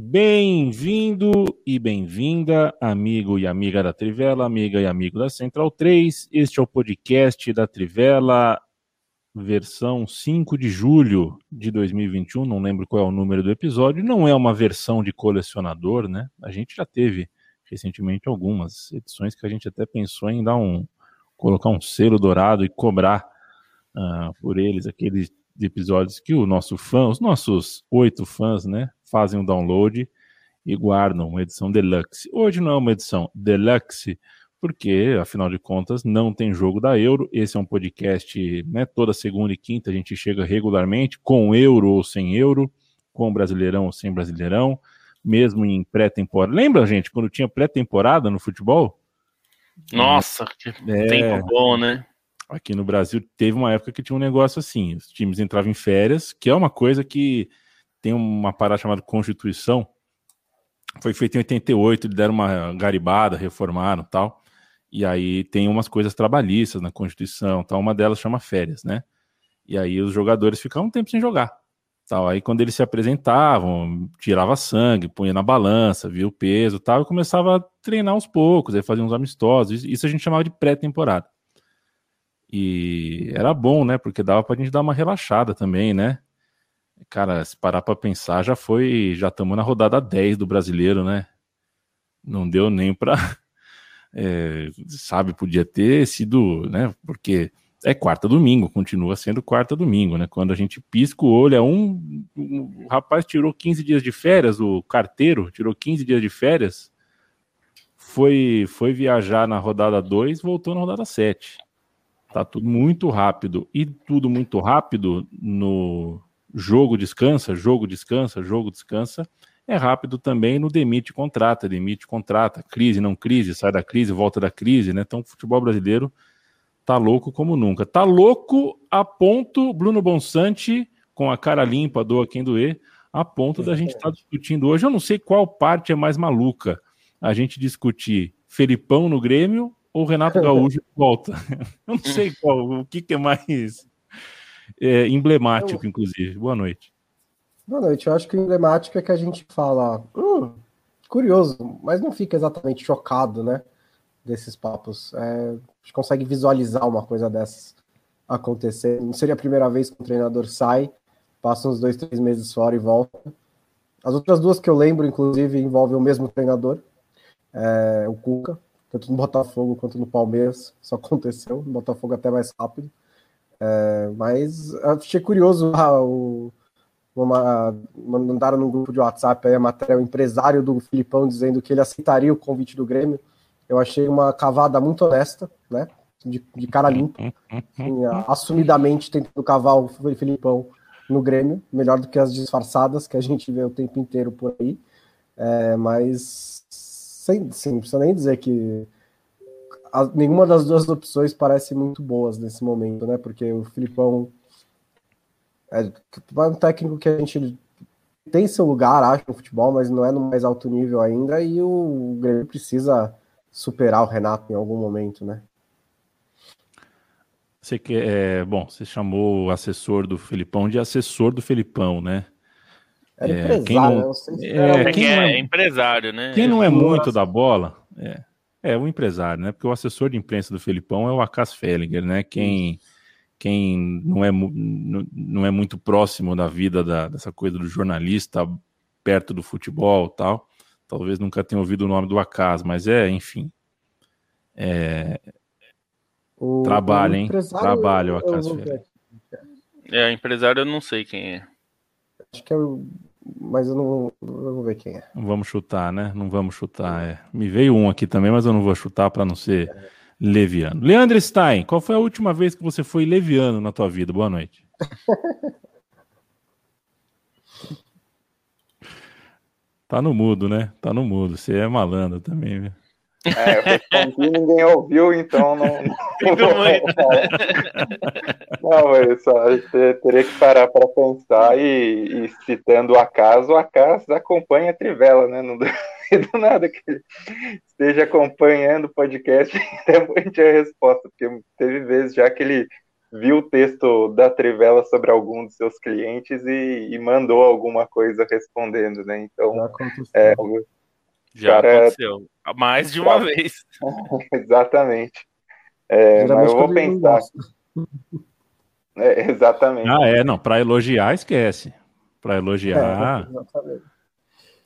Bem-vindo e bem-vinda, amigo e amiga da Trivela, amiga e amigo da Central 3. Este é o podcast da Trivela, versão 5 de julho de 2021. Não lembro qual é o número do episódio. Não é uma versão de colecionador, né? A gente já teve recentemente algumas edições que a gente até pensou em dar um colocar um selo dourado e cobrar uh, por eles aqueles episódios que o nosso fã, os nossos oito fãs, né, fazem o download e guardam uma edição deluxe. Hoje não é uma edição deluxe, porque, afinal de contas, não tem jogo da Euro. Esse é um podcast, né, toda segunda e quinta a gente chega regularmente, com euro ou sem euro, com brasileirão ou sem brasileirão, mesmo em pré-temporada. Lembra, gente, quando tinha pré-temporada no futebol? Nossa, que é, tempo bom, né? Aqui no Brasil teve uma época que tinha um negócio assim, os times entravam em férias, que é uma coisa que tem uma parada chamada Constituição, foi feito em 88, deram uma garibada, reformaram tal, e aí tem umas coisas trabalhistas na Constituição, tal, uma delas chama férias, né? E aí os jogadores ficavam um tempo sem jogar. Tal. Aí quando eles se apresentavam, tirava sangue, punha na balança, via o peso tal, e começava a treinar aos poucos, aí fazia uns amistosos. Isso a gente chamava de pré-temporada. E era bom, né? Porque dava pra gente dar uma relaxada também, né? Cara, se parar pra pensar, já foi. Já estamos na rodada 10 do brasileiro, né? Não deu nem pra. É, sabe, podia ter sido, né? Porque é quarta domingo, continua sendo quarta domingo, né? Quando a gente pisca o olho, é um, um, rapaz tirou 15 dias de férias, o carteiro tirou 15 dias de férias, foi foi viajar na rodada 2, voltou na rodada 7. Tá tudo muito rápido. E tudo muito rápido no jogo descansa, jogo descansa, jogo descansa. É rápido também no demite contrata, demite contrata, crise, não crise, sai da crise, volta da crise, né? Então o futebol brasileiro tá louco como nunca. Tá louco a ponto, Bruno Bonsante, com a cara limpa, doa quem doer, a ponto da gente estar tá discutindo hoje. Eu não sei qual parte é mais maluca. A gente discutir Felipão no Grêmio ou Renato Gaúcho volta. Eu não sei qual, o que, que é mais é, emblemático, eu... inclusive. Boa noite. Boa noite. Eu acho que o emblemático é que a gente fala, hum, curioso, mas não fica exatamente chocado, né? Desses papos. É, a gente consegue visualizar uma coisa dessas acontecer. Não seria a primeira vez que um treinador sai, passa uns dois, três meses fora e volta. As outras duas que eu lembro, inclusive, envolvem o mesmo treinador, é, o Cuca tanto no Botafogo quanto no Palmeiras. Isso aconteceu, no Botafogo até mais rápido. É, mas achei curioso ah, o, uma, mandaram no grupo de WhatsApp aí a matéria, o empresário do Filipão dizendo que ele aceitaria o convite do Grêmio. Eu achei uma cavada muito honesta, né? De, de cara limpa, assim, assumidamente tentando cavar o Filipão no Grêmio, melhor do que as disfarçadas que a gente vê o tempo inteiro por aí. É, mas sem, não precisa nem dizer que a, nenhuma das duas opções parece muito boas nesse momento, né? Porque o Filipão é um técnico que a gente tem seu lugar, acho, no futebol, mas não é no mais alto nível ainda, e o Grêmio precisa superar o Renato em algum momento, né? Você que é, bom, você chamou o assessor do Filipão de assessor do Filipão, né? É, empresário, quem não, se é, quem não é, é, empresário, né? Quem não é muito da bola é, é o empresário, né? Porque o assessor de imprensa do Felipão é o Acas Fellinger, né? Quem, quem não, é, não é muito próximo da vida da, dessa coisa do jornalista perto do futebol tal, talvez nunca tenha ouvido o nome do Acas, mas é, enfim. É, o, trabalha, hein? Trabalha o Acas Fellinger. É, empresário eu não sei quem é. Acho que é o mas eu não, eu vou ver quem é. Não vamos chutar, né? Não vamos chutar. É. Me veio um aqui também, mas eu não vou chutar para não ser é. leviano. Leandro Stein, qual foi a última vez que você foi leviano na tua vida? Boa noite. tá no mudo, né? Tá no mudo. Você é malandro também, viu? É, eu respondi ninguém ouviu, então não. Não, mas só teria que parar para pensar e, e, citando o acaso, o acaso acompanha a Trivela, né? Não do nada que ele esteja acompanhando o podcast, é muita a resposta, porque teve vezes já que ele viu o texto da Trivela sobre algum dos seus clientes e, e mandou alguma coisa respondendo, né? Então, é, já cara, aconteceu mais de uma vez. Exatamente. É, mas eu vou pensar. É, exatamente. Ah, é, não, para elogiar, esquece. Para elogiar. É, exatamente.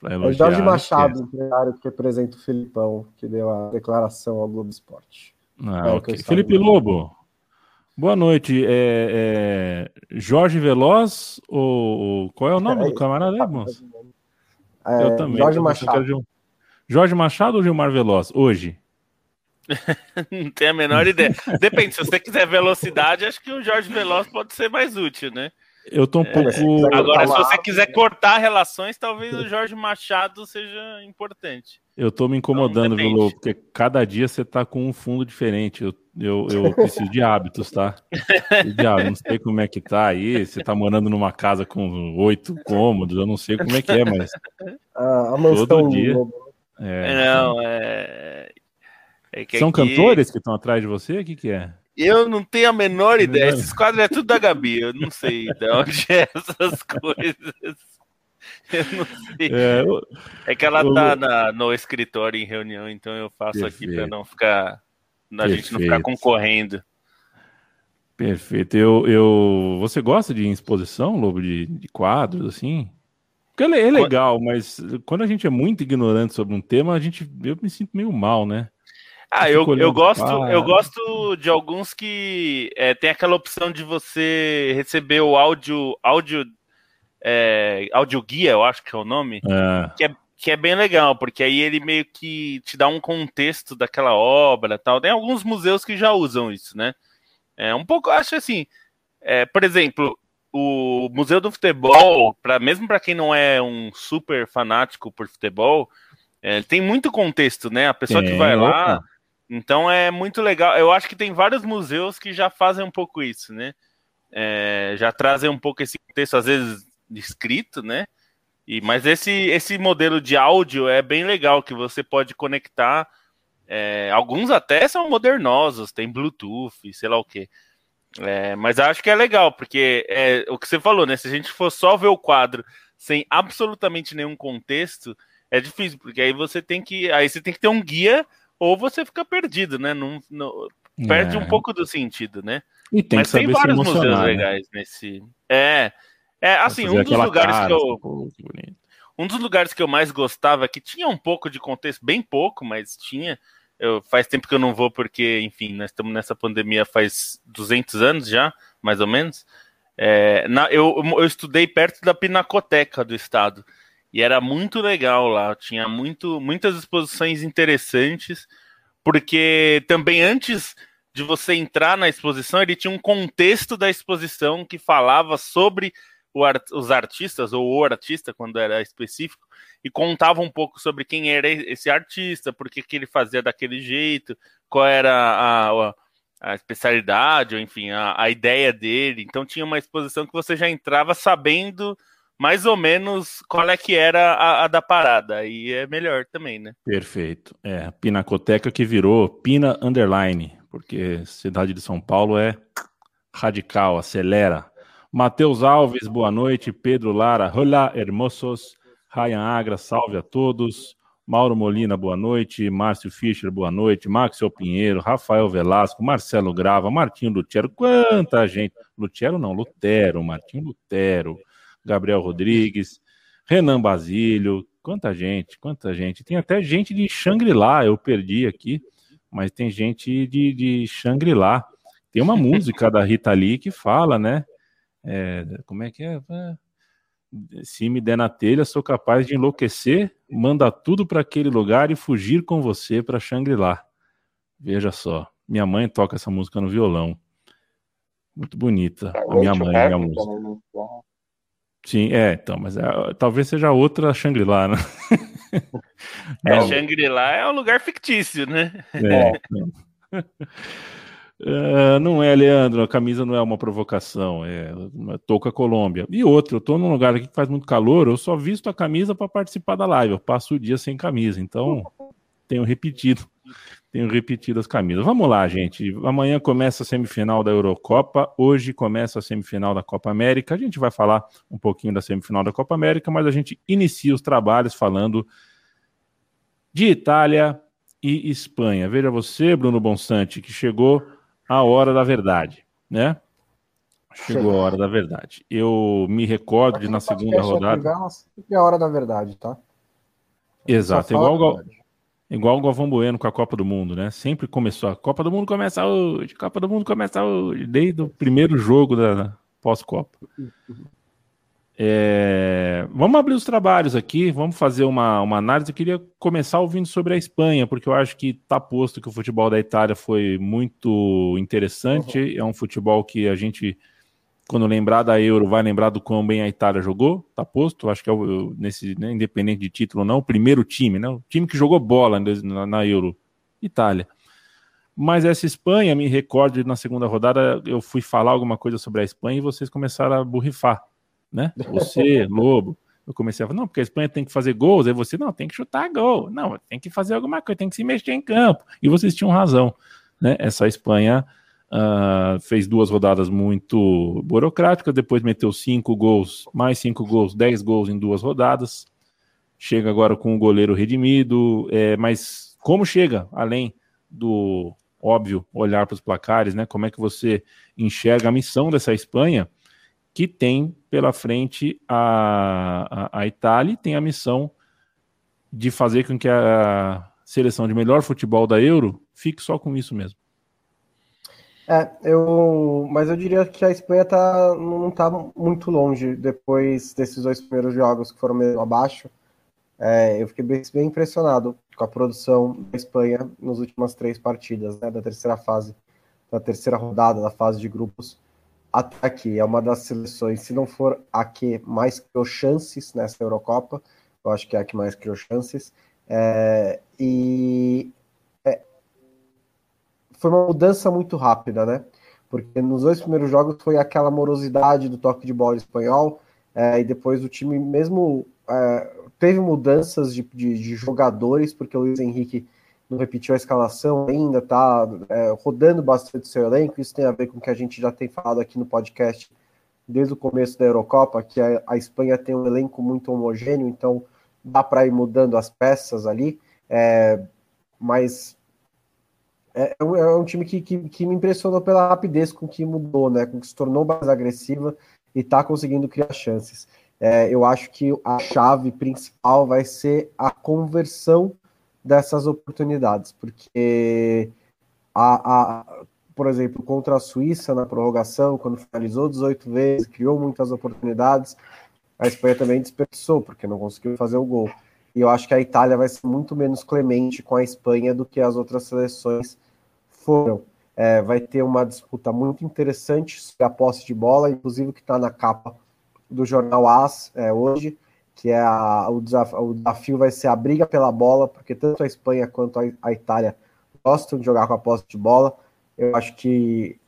Pra elogiar, é Jorge Machado, esquece. empresário que representa o Filipão, que deu a declaração ao Globo Esporte. Ah, é ok. Felipe Lobo, boa noite. É, é, Jorge Veloz, ou qual é o nome é, do camarada aí, moço? É, Eu também. Jorge Machado. Jorge Machado ou Gilmar Veloz? Hoje. Não tenho a menor ideia. Depende, se você quiser velocidade, acho que o Jorge Veloz pode ser mais útil, né? Eu tô um é, pouco. Agora, se você quiser cortar relações, talvez o Jorge Machado seja importante. Eu tô me incomodando, viu, Lô? Porque cada dia você tá com um fundo diferente. Eu, eu, eu preciso de hábitos, tá? De hábitos. Não sei como é que tá aí. Você tá morando numa casa com oito cômodos, eu não sei como é que é, mas. Ah, a mansão todo dia. É, não, é. é São aqui... cantores que estão atrás de você? O que, que é? Eu não tenho a menor ideia. Esses quadros é tudo da Gabi. Eu não sei de onde é essas coisas. Eu não sei. É, eu, é que ela tá na, no escritório em reunião, então eu faço perfeito. aqui para não ficar. A gente não ficar concorrendo. Perfeito. Eu, eu, você gosta de exposição, Lobo, de, de quadros, assim? Porque é, é legal, mas quando a gente é muito ignorante sobre um tema, a gente, eu me sinto meio mal, né? Ah, eu, eu gosto, eu gosto de alguns que é, tem aquela opção de você receber o áudio, áudio, é, áudio guia, eu acho que é o nome, é. Que, é, que é bem legal, porque aí ele meio que te dá um contexto daquela obra, tal. Tem alguns museus que já usam isso, né? É um pouco, acho assim, é, por exemplo, o Museu do Futebol, para mesmo para quem não é um super fanático por futebol, é, tem muito contexto, né? A pessoa que vai lá então é muito legal. Eu acho que tem vários museus que já fazem um pouco isso, né? É, já trazem um pouco esse texto, às vezes escrito, né? E, mas esse, esse modelo de áudio é bem legal, que você pode conectar. É, alguns até são modernosos, tem Bluetooth, sei lá o que. É, mas acho que é legal, porque é o que você falou, né? Se a gente for só ver o quadro sem absolutamente nenhum contexto, é difícil, porque aí você tem que. Aí você tem que ter um guia ou você fica perdido, né? Não, não perde é. um pouco do sentido, né? E tem Mas tem vários museus né? legais nesse. É, é assim, um dos lugares cara, que eu. Um dos lugares que eu mais gostava, que tinha um pouco de contexto, bem pouco, mas tinha. Eu, faz tempo que eu não vou, porque, enfim, nós estamos nessa pandemia faz 200 anos já, mais ou menos. É, na, eu, eu estudei perto da Pinacoteca do Estado. E era muito legal lá, tinha muito, muitas exposições interessantes, porque também antes de você entrar na exposição, ele tinha um contexto da exposição que falava sobre art, os artistas, ou o artista, quando era específico, e contava um pouco sobre quem era esse artista, por que, ele fazia daquele jeito, qual era a, a, a especialidade, ou enfim, a, a ideia dele. Então tinha uma exposição que você já entrava sabendo mais ou menos qual é que era a, a, da parada. E é melhor também, né? Perfeito. É, Pinacoteca que virou Pina Underline, porque cidade de São Paulo é radical, acelera. Matheus Alves, boa noite. Pedro Lara, olá, hermosos. Ryan Agra, salve a todos. Mauro Molina, boa noite. Márcio Fischer, boa noite. Maxwell Pinheiro, Rafael Velasco, Marcelo Grava, Martinho Lutero. Quanta gente! Lutero não, Lutero, Martinho Lutero. Gabriel Rodrigues, Renan Basílio, quanta gente, quanta gente. Tem até gente de Shangri-La, eu perdi aqui, mas tem gente de, de Shangri-La. Tem uma música da Rita Lee que fala, né? É, como é que é? é? Se me der na telha, sou capaz de enlouquecer, manda tudo para aquele lugar e fugir com você para Shangri-La. Veja só, minha mãe toca essa música no violão. Muito bonita. A minha mãe, minha música. Sim, é, então, mas é, talvez seja outra Shangri-La, né? é, Shangri-La é um lugar fictício, né? É. uh, não é, Leandro, a camisa não é uma provocação, é touca Colômbia. E outro, eu tô num lugar aqui que faz muito calor, eu só visto a camisa para participar da live, eu passo o dia sem camisa, então tenho repetido. tenho repetido as camisas. Vamos lá, gente. Amanhã começa a semifinal da Eurocopa. Hoje começa a semifinal da Copa América. A gente vai falar um pouquinho da semifinal da Copa América, mas a gente inicia os trabalhos falando de Itália e Espanha. Veja você, Bruno Bonsante, que chegou a hora da verdade, né? Chegou a hora da verdade. Eu me recordo de na segunda rodada. É a hora da verdade, tá? Exato, igual, igual o Galvão Bueno com a Copa do Mundo, né? Sempre começou. A Copa do Mundo começa hoje, Copa do Mundo começa hoje, desde o primeiro jogo da pós-Copa. É, vamos abrir os trabalhos aqui, vamos fazer uma, uma análise. Eu queria começar ouvindo sobre a Espanha, porque eu acho que está posto que o futebol da Itália foi muito interessante. Uhum. É um futebol que a gente, quando lembrar da Euro, vai lembrar do quão bem a Itália jogou. Está posto, acho que é o, nesse, né, independente de título ou não, o primeiro time, né? O time que jogou bola na, na Euro, Itália. Mas essa Espanha, me recordo na segunda rodada, eu fui falar alguma coisa sobre a Espanha e vocês começaram a burrifar né? Você, Lobo. Eu comecei a falar, não, porque a Espanha tem que fazer gols, aí você, não, tem que chutar gol, não, tem que fazer alguma coisa, tem que se mexer em campo. E vocês tinham razão, né? Essa Espanha uh, fez duas rodadas muito burocráticas, depois meteu cinco gols, mais cinco gols, dez gols em duas rodadas. Chega agora com o goleiro redimido, é, mas como chega, além do óbvio olhar para os placares, né? Como é que você enxerga a missão dessa Espanha? que tem pela frente a, a, a Itália tem a missão de fazer com que a seleção de melhor futebol da Euro fique só com isso mesmo. É, eu, mas eu diria que a Espanha tá, não está muito longe depois desses dois primeiros jogos que foram meio abaixo. É, eu fiquei bem, bem, impressionado com a produção da Espanha nas últimas três partidas, né, da terceira fase, da terceira rodada da fase de grupos até aqui é uma das seleções, se não for a que mais criou chances nessa Eurocopa, eu acho que é a que mais criou chances. É, e é, foi uma mudança muito rápida, né? Porque nos dois primeiros jogos foi aquela morosidade do toque de bola espanhol, é, e depois o time mesmo é, teve mudanças de, de, de jogadores, porque o Luiz Henrique não repetiu a escalação ainda, tá é, rodando bastante seu elenco. Isso tem a ver com o que a gente já tem falado aqui no podcast desde o começo da Eurocopa, que a, a Espanha tem um elenco muito homogêneo, então dá para ir mudando as peças ali. É, mas é, é, um, é um time que, que, que, me impressionou pela rapidez com que mudou, né? Com que se tornou mais agressiva e está conseguindo criar chances. É, eu acho que a chave principal vai ser a conversão dessas oportunidades, porque a, a, por exemplo, contra a Suíça na prorrogação, quando finalizou 18 vezes, criou muitas oportunidades, a Espanha também desperdiçou, porque não conseguiu fazer o gol. E eu acho que a Itália vai ser muito menos clemente com a Espanha do que as outras seleções foram. É, vai ter uma disputa muito interessante sobre a posse de bola, inclusive que está na capa do jornal AS é, hoje, que é a, o, desafio, o desafio vai ser a briga pela bola, porque tanto a Espanha quanto a, Itália gostam de jogar com a posse de bola. Eu acho que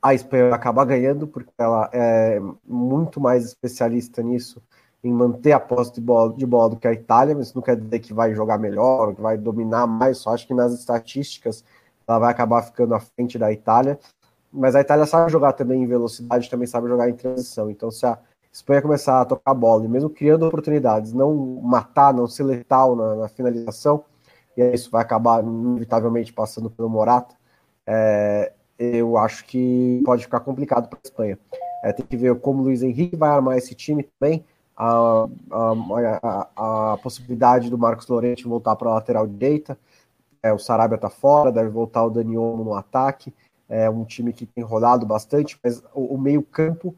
a Espanha vai acabar ganhando, porque ela é muito mais especialista nisso, em manter a posse de bola, de bola do que a Itália, mas isso não quer dizer que vai jogar melhor, que vai dominar mais, só acho que nas estatísticas ela vai acabar ficando à frente da Itália. Mas a Itália sabe jogar também em velocidade, também sabe jogar em transição. Então, se a Espanha começar a tocar a bola, e mesmo criando oportunidades, não matar, não ser letal na, na finalização, e isso vai acabar inevitavelmente passando pelo Morata, é, eu acho que pode ficar complicado para a Espanha. É, tem que ver como o Luiz Henrique vai armar esse time também, a, a, a, a possibilidade do Marcos Lorente voltar para a lateral direita, é, o Sarabia está fora, deve voltar o Dani Olmo no ataque, é um time que tem rodado bastante, mas o, o meio campo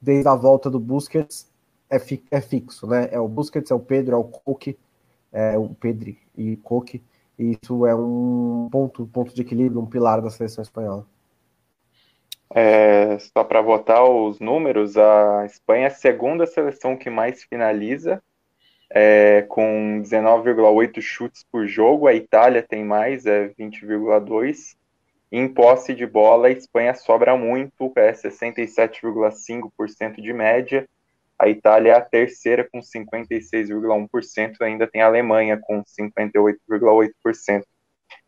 desde a volta do Busquets é, fi, é fixo, né? É o Busquets, é o Pedro, é o Coque, é o Pedri e Coque. E isso é um ponto, ponto de equilíbrio, um pilar da seleção espanhola. É, só para votar os números, a Espanha é a segunda seleção que mais finaliza, é, com 19,8 chutes por jogo. A Itália tem mais, é 20,2. Em posse de bola, a Espanha sobra muito, é 67,5% de média. A Itália é a terceira com 56,1%, ainda tem a Alemanha com 58,8%.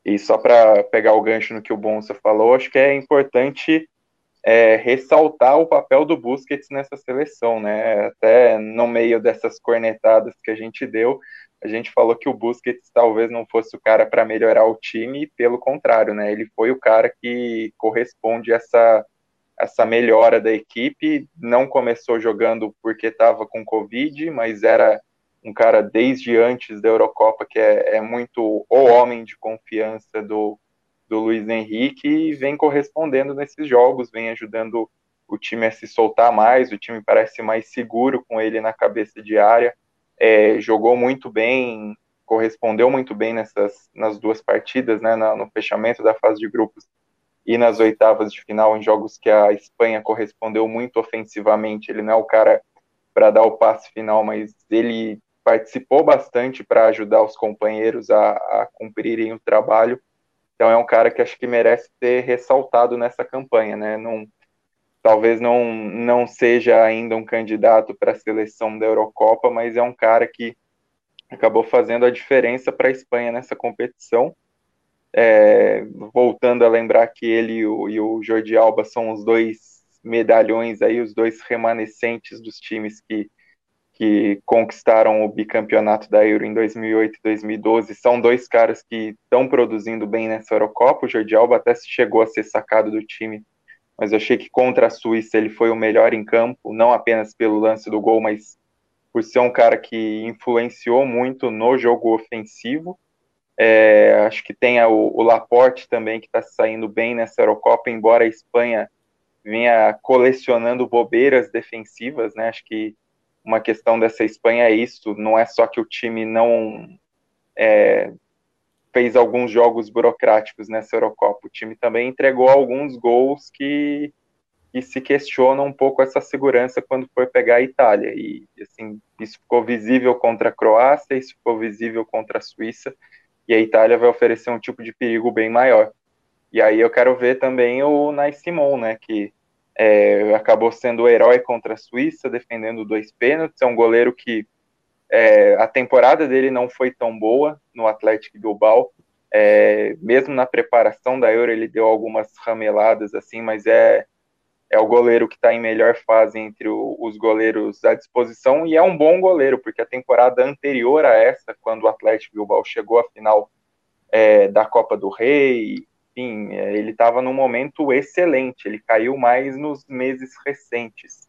E só para pegar o gancho no que o Bonsa falou, acho que é importante é, ressaltar o papel do Busquets nessa seleção, né? Até no meio dessas cornetadas que a gente deu, a gente falou que o Busquets talvez não fosse o cara para melhorar o time, pelo contrário, né? Ele foi o cara que corresponde a essa, essa melhora da equipe. Não começou jogando porque estava com Covid, mas era um cara desde antes da Eurocopa que é, é muito o homem de confiança do, do Luiz Henrique e vem correspondendo nesses jogos, vem ajudando o time a se soltar mais, o time parece mais seguro com ele na cabeça de área, é, jogou muito bem, correspondeu muito bem nessas nas duas partidas, né, no fechamento da fase de grupos e nas oitavas de final em jogos que a Espanha correspondeu muito ofensivamente. Ele não é o cara para dar o passe final, mas ele participou bastante para ajudar os companheiros a, a cumprirem o trabalho então é um cara que acho que merece ser ressaltado nessa campanha, né? Não, talvez não, não seja ainda um candidato para a seleção da Eurocopa, mas é um cara que acabou fazendo a diferença para a Espanha nessa competição. É, voltando a lembrar que ele e o, e o Jordi Alba são os dois medalhões aí, os dois remanescentes dos times que que conquistaram o bicampeonato da Euro em 2008 e 2012, são dois caras que estão produzindo bem nessa Eurocopa. O Jordi Alba até chegou a ser sacado do time, mas eu achei que contra a Suíça ele foi o melhor em campo, não apenas pelo lance do gol, mas por ser um cara que influenciou muito no jogo ofensivo. É, acho que tem o, o Laporte também, que está saindo bem nessa Eurocopa, embora a Espanha vinha colecionando bobeiras defensivas, né? Acho que uma questão dessa Espanha é isso, não é só que o time não é, fez alguns jogos burocráticos nessa Eurocopa, o time também entregou alguns gols que, que se questionam um pouco essa segurança quando foi pegar a Itália, e assim, isso ficou visível contra a Croácia, isso ficou visível contra a Suíça, e a Itália vai oferecer um tipo de perigo bem maior. E aí eu quero ver também o Nai Simon, né, que é, acabou sendo o herói contra a Suíça, defendendo dois pênaltis. É um goleiro que é, a temporada dele não foi tão boa no Atlético Bilbao. É, mesmo na preparação da Euro, ele deu algumas rameladas, assim, mas é, é o goleiro que está em melhor fase entre o, os goleiros à disposição e é um bom goleiro, porque a temporada anterior a essa, quando o Atlético Bilbao chegou à final é, da Copa do Rei enfim, é, ele estava num momento excelente, ele caiu mais nos meses recentes.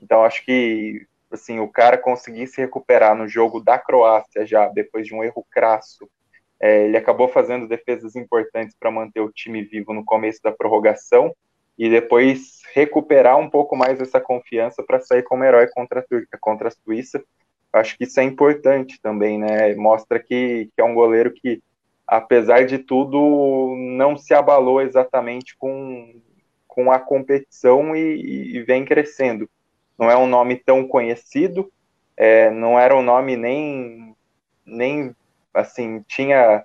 Então, acho que assim, o cara conseguir se recuperar no jogo da Croácia já, depois de um erro crasso, é, ele acabou fazendo defesas importantes para manter o time vivo no começo da prorrogação e depois recuperar um pouco mais essa confiança para sair como herói contra a, contra a Suíça. Acho que isso é importante também, né? Mostra que, que é um goleiro que apesar de tudo, não se abalou exatamente com, com a competição e, e vem crescendo. Não é um nome tão conhecido, é, não era um nome nem, nem assim, tinha,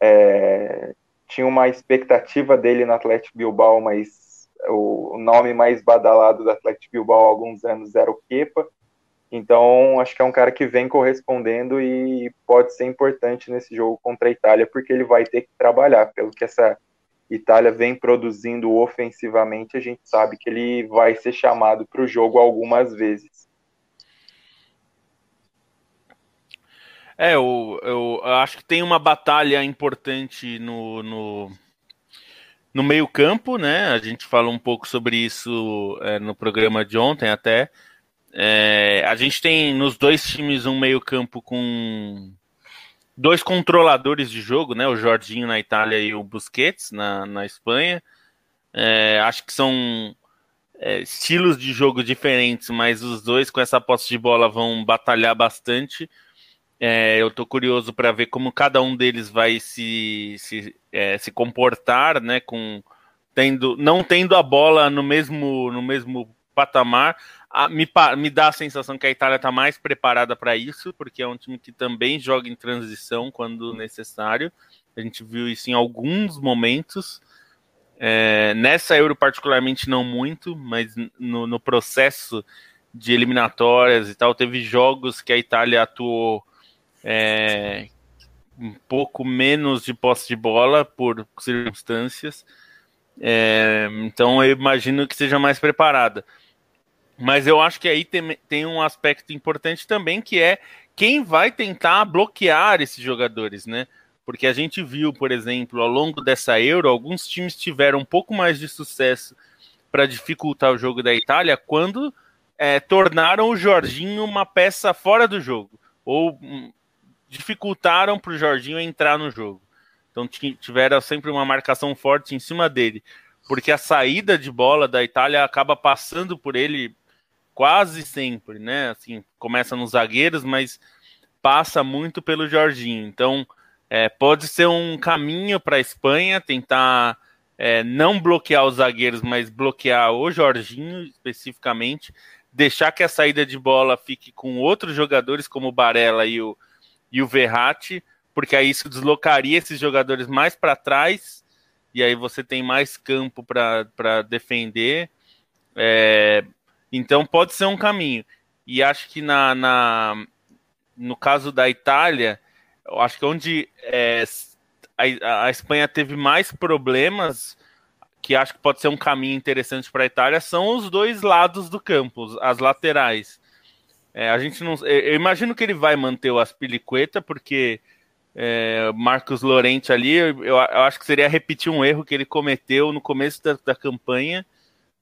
é, tinha uma expectativa dele no Atlético Bilbao, mas o, o nome mais badalado do Atlético Bilbao há alguns anos era o Kepa, então, acho que é um cara que vem correspondendo e pode ser importante nesse jogo contra a Itália, porque ele vai ter que trabalhar. Pelo que essa Itália vem produzindo ofensivamente, a gente sabe que ele vai ser chamado para o jogo algumas vezes. É, eu, eu, acho que tem uma batalha importante no, no, no meio-campo, né? A gente falou um pouco sobre isso é, no programa de ontem até é, a gente tem nos dois times um meio-campo com dois controladores de jogo, né? O Jorginho na Itália e o Busquets na, na Espanha. É, acho que são é, estilos de jogo diferentes, mas os dois com essa posse de bola vão batalhar bastante. É, eu estou curioso para ver como cada um deles vai se, se, é, se comportar, né? Com tendo, não tendo a bola no mesmo, no mesmo patamar, a, me, me dá a sensação que a Itália está mais preparada para isso, porque é um time que também joga em transição quando necessário. A gente viu isso em alguns momentos. É, nessa Euro, particularmente, não muito, mas no, no, processo de eliminatórias e tal, teve jogos que a Itália atuou é, um pouco menos de posse de bola por circunstâncias. É, então eu imagino que seja mais preparada. Mas eu acho que aí tem, tem um aspecto importante também que é quem vai tentar bloquear esses jogadores, né? Porque a gente viu, por exemplo, ao longo dessa Euro, alguns times tiveram um pouco mais de sucesso para dificultar o jogo da Itália quando é, tornaram o Jorginho uma peça fora do jogo. Ou hum, dificultaram para o Jorginho entrar no jogo. Então tiveram sempre uma marcação forte em cima dele, porque a saída de bola da Itália acaba passando por ele quase sempre, né? Assim, começa nos zagueiros, mas passa muito pelo Jorginho. Então é, pode ser um caminho para a Espanha tentar é, não bloquear os zagueiros, mas bloquear o Jorginho especificamente, deixar que a saída de bola fique com outros jogadores como o Barella e o e o Verratti, porque aí isso deslocaria esses jogadores mais para trás, e aí você tem mais campo para defender. É, então pode ser um caminho. E acho que na, na no caso da Itália, eu acho que onde é, a, a Espanha teve mais problemas, que acho que pode ser um caminho interessante para a Itália, são os dois lados do campo, as laterais. É, a gente não. Eu imagino que ele vai manter o Aspilicueta, porque é, Marcos Lorente ali, eu, eu, acho que seria repetir um erro que ele cometeu no começo da, da campanha.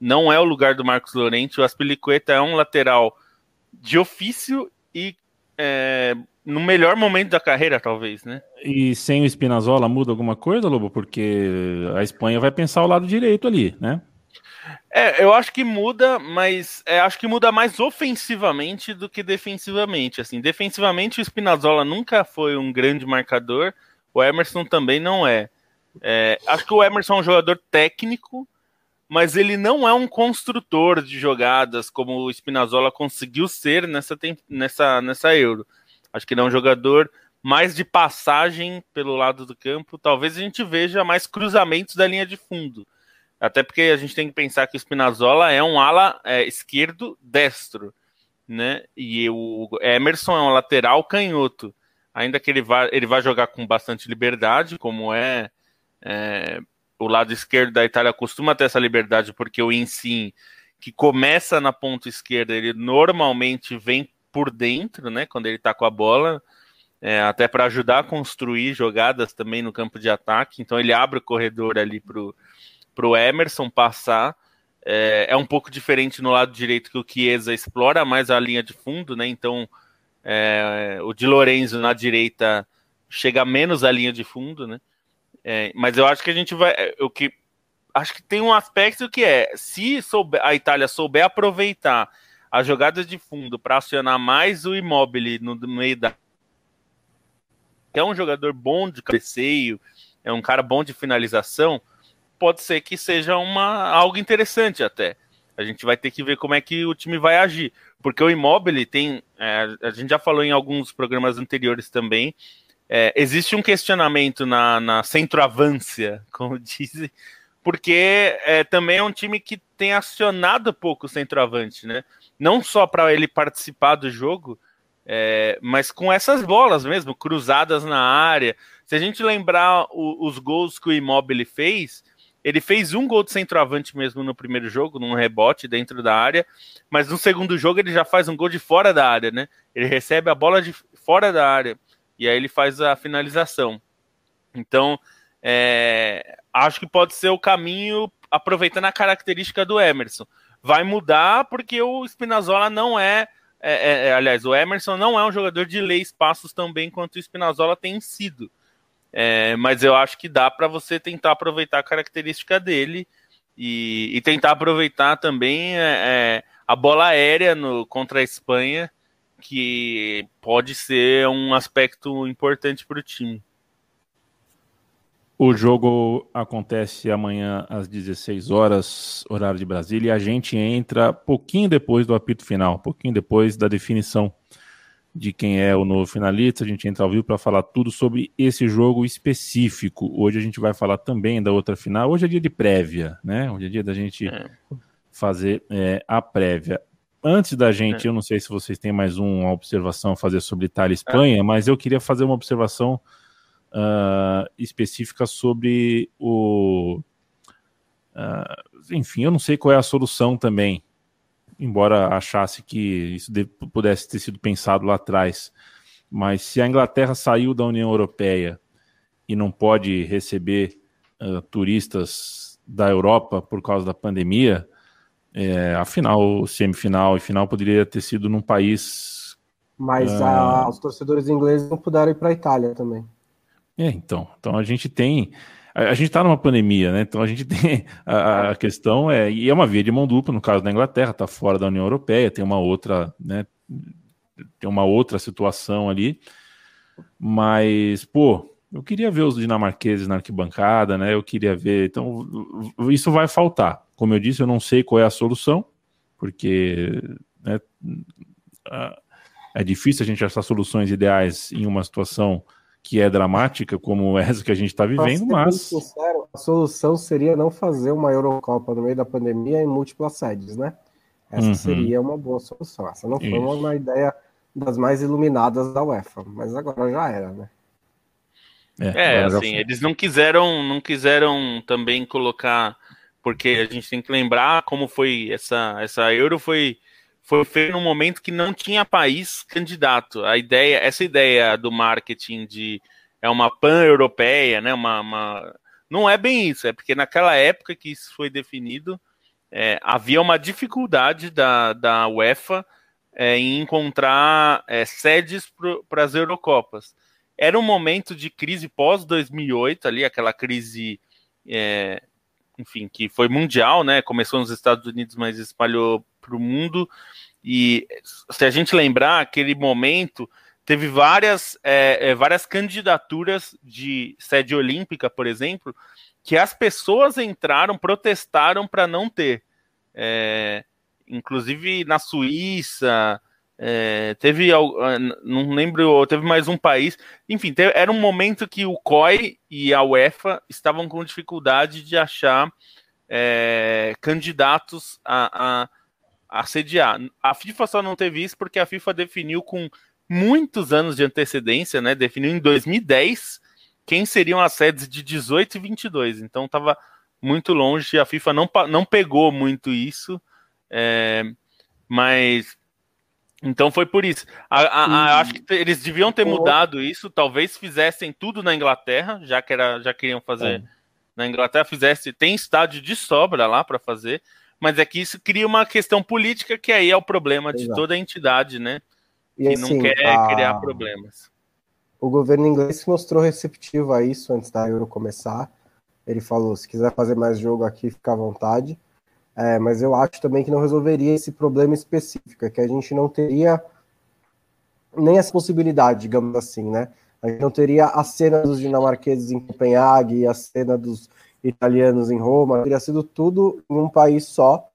Não é o lugar do Marcos Lorente. O Aspilicueta é um lateral de ofício e é, no melhor momento da carreira, talvez, né? E sem o Spinazzola muda alguma coisa, Lobo? Porque a Espanha vai pensar o lado direito ali, né? É, eu acho que muda, mas é, acho que muda mais ofensivamente do que defensivamente. Assim, defensivamente o Spinazzola nunca foi um grande marcador, o Emerson também não é. é. Acho que o Emerson é um jogador técnico, mas ele não é um construtor de jogadas como o Spinazzola conseguiu ser nessa, nessa, nessa Euro. Acho que ele é um jogador mais de passagem pelo lado do campo. Talvez a gente veja mais cruzamentos da linha de fundo até porque a gente tem que pensar que o Spinazzola é um ala é, esquerdo destro, né? E o Emerson é um lateral canhoto. Ainda que ele vá, ele vai jogar com bastante liberdade, como é, é o lado esquerdo da Itália costuma ter essa liberdade, porque o Insigne, que começa na ponta esquerda, ele normalmente vem por dentro, né? Quando ele tá com a bola, é, até para ajudar a construir jogadas também no campo de ataque. Então ele abre o corredor ali pro para o Emerson passar. É, é, um pouco diferente no lado direito que o Chiesa explora mais a linha de fundo, né? Então é, o Di Lorenzo na direita chega menos à linha de fundo, né? É, mas eu acho que a gente vai. É, o que acho que tem um aspecto que é se souber, a Itália souber aproveitar as jogadas de fundo para acionar mais o Immobile no, no meio da é um jogador bom de cabeceio, é um cara bom de finalização pode ser que seja uma, algo interessante até. A gente vai ter que ver como é que o time vai agir. Porque o Immobile tem. É, a gente já falou em alguns programas anteriores também. É, existe um questionamento na, na centroavância, como dizem, porque é, também é um time que tem acionado pouco o centroavante, né? Não só para ele participar do jogo, é, mas com essas bolas mesmo, cruzadas na área. Se a gente lembrar o, os gols que o Immobile fez, ele fez um gol de centroavante mesmo no primeiro jogo, num rebote dentro da área, mas no segundo jogo ele já faz um gol de fora da área, né? Ele recebe a bola de fora da área e aí ele faz a finalização. Então, é, acho que pode ser o caminho aproveitando a característica do Emerson. Vai mudar porque o Spinazzola não é, é, é, é aliás, o Emerson não é um jogador de ler espaços tão bem quanto o Spinazzola tem sido. É, mas eu acho que dá para você tentar aproveitar a característica dele e, e tentar aproveitar também é, a bola aérea no, contra a Espanha, que pode ser um aspecto importante para o time. O jogo acontece amanhã às 16 horas, horário de Brasília, e a gente entra pouquinho depois do apito final, pouquinho depois da definição de quem é o novo finalista. A gente entra ao vivo para falar tudo sobre esse jogo específico. Hoje a gente vai falar também da outra final. Hoje é dia de prévia, né? Hoje é dia da gente é. fazer é, a prévia. Antes da gente, é. eu não sei se vocês têm mais uma observação a fazer sobre Itália e Espanha, mas eu queria fazer uma observação uh, específica sobre o. Uh, enfim, eu não sei qual é a solução também, embora achasse que isso pudesse ter sido pensado lá atrás. Mas se a Inglaterra saiu da União Europeia e não pode receber uh, turistas da Europa por causa da pandemia, é, a final, semifinal e final poderia ter sido num país. Mas uh... os torcedores ingleses não puderam ir para a Itália também. É, então. Então a gente tem. A, a gente está numa pandemia, né? Então a gente tem. A, a, questão é. E é uma via de mão dupla, no caso da Inglaterra, está fora da União Europeia, tem uma outra, né? Tem uma outra situação ali. Mas, pô, eu queria ver os dinamarqueses na arquibancada, né? Eu queria ver. Então, isso vai faltar. Como eu disse, eu não sei qual é a solução, porque né, é difícil a gente achar soluções ideais em uma situação que é dramática, como essa que a gente está vivendo, mas. Sincero, a solução seria não fazer uma Eurocopa no meio da pandemia em múltiplas sedes, né? Essa uhum. seria uma boa solução. Essa não foi uma, uma ideia das mais iluminadas da UEFA, mas agora já era, né? É, é assim, eles não quiseram, não quiseram também colocar, porque a gente tem que lembrar como foi essa essa Euro foi foi feita num momento que não tinha país candidato. A ideia, essa ideia do marketing de é uma pan-europeia, né? Uma, uma, não é bem isso, é porque naquela época que isso foi definido, é, havia uma dificuldade da, da UEFA é, em encontrar é, sedes para as Eurocopas era um momento de crise pós 2008 ali, aquela crise, é, enfim, que foi mundial, né? Começou nos Estados Unidos, mas espalhou para o mundo. E se a gente lembrar, aquele momento teve várias, é, é, várias candidaturas de sede olímpica, por exemplo, que as pessoas entraram, protestaram para não ter. É, inclusive na Suíça, é, teve, ah, não lembro, teve mais um país. Enfim, teve, era um momento que o COI e a UEFA estavam com dificuldade de achar é, candidatos a, a, a sediar. A FIFA só não teve isso porque a FIFA definiu com muitos anos de antecedência, né? Definiu em 2010 quem seriam as sedes de 18 e 22. Então estava muito longe. A FIFA não, não pegou muito isso, é, mas então foi por isso. A, a, a, acho que eles deviam ter mudado isso. Talvez fizessem tudo na Inglaterra, já que era, já queriam fazer é. na Inglaterra. Fizesse, tem estádio de sobra lá para fazer, mas é que isso cria uma questão política que aí é o problema Exato. de toda a entidade, né? E que assim, não quer criar problemas. O governo inglês se mostrou receptivo a isso antes da Euro começar. Ele falou: se quiser fazer mais jogo aqui, fica à vontade. É, mas eu acho também que não resolveria esse problema específico, é que a gente não teria nem essa possibilidade, digamos assim, né? A gente não teria a cena dos dinamarqueses em Copenhague, a cena dos italianos em Roma, teria sido tudo em um país só,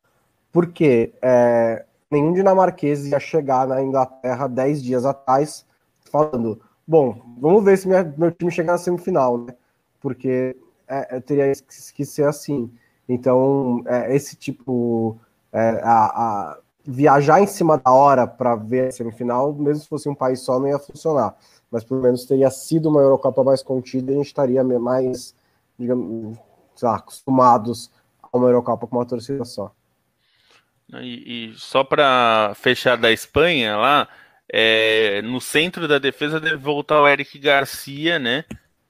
porque é, nenhum dinamarquês ia chegar na Inglaterra dez dias atrás falando, bom, vamos ver se minha, meu time chegar na semifinal, né? Porque é, teria que, que ser assim. Então, é, esse tipo. É, a, a, viajar em cima da hora para ver a semifinal, mesmo se fosse um país só, não ia funcionar. Mas pelo menos teria sido uma Eurocopa mais contida e a gente estaria mais, digamos, lá, acostumados a uma Eurocopa com uma torcida só. E, e só para fechar da Espanha lá, é, no centro da defesa deve voltar o Eric Garcia, né?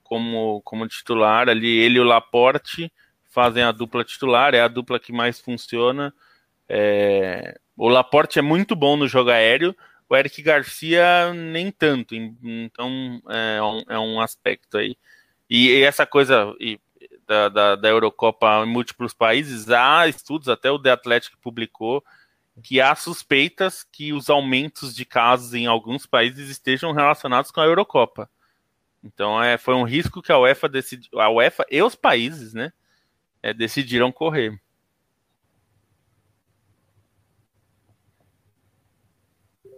Como, como titular ali, ele e o Laporte fazem a dupla titular, é a dupla que mais funciona. É... O Laporte é muito bom no jogo aéreo, o Eric Garcia nem tanto, então é um, é um aspecto aí. E, e essa coisa e, da, da, da, Eurocopa em múltiplos países, há estudos, até o The Athletic publicou, que há suspeitas que os aumentos de casos em alguns países estejam relacionados com a Eurocopa. Então é, foi um risco que a UEFA decidiu, a UEFA e os países, né, é, decidiram correr.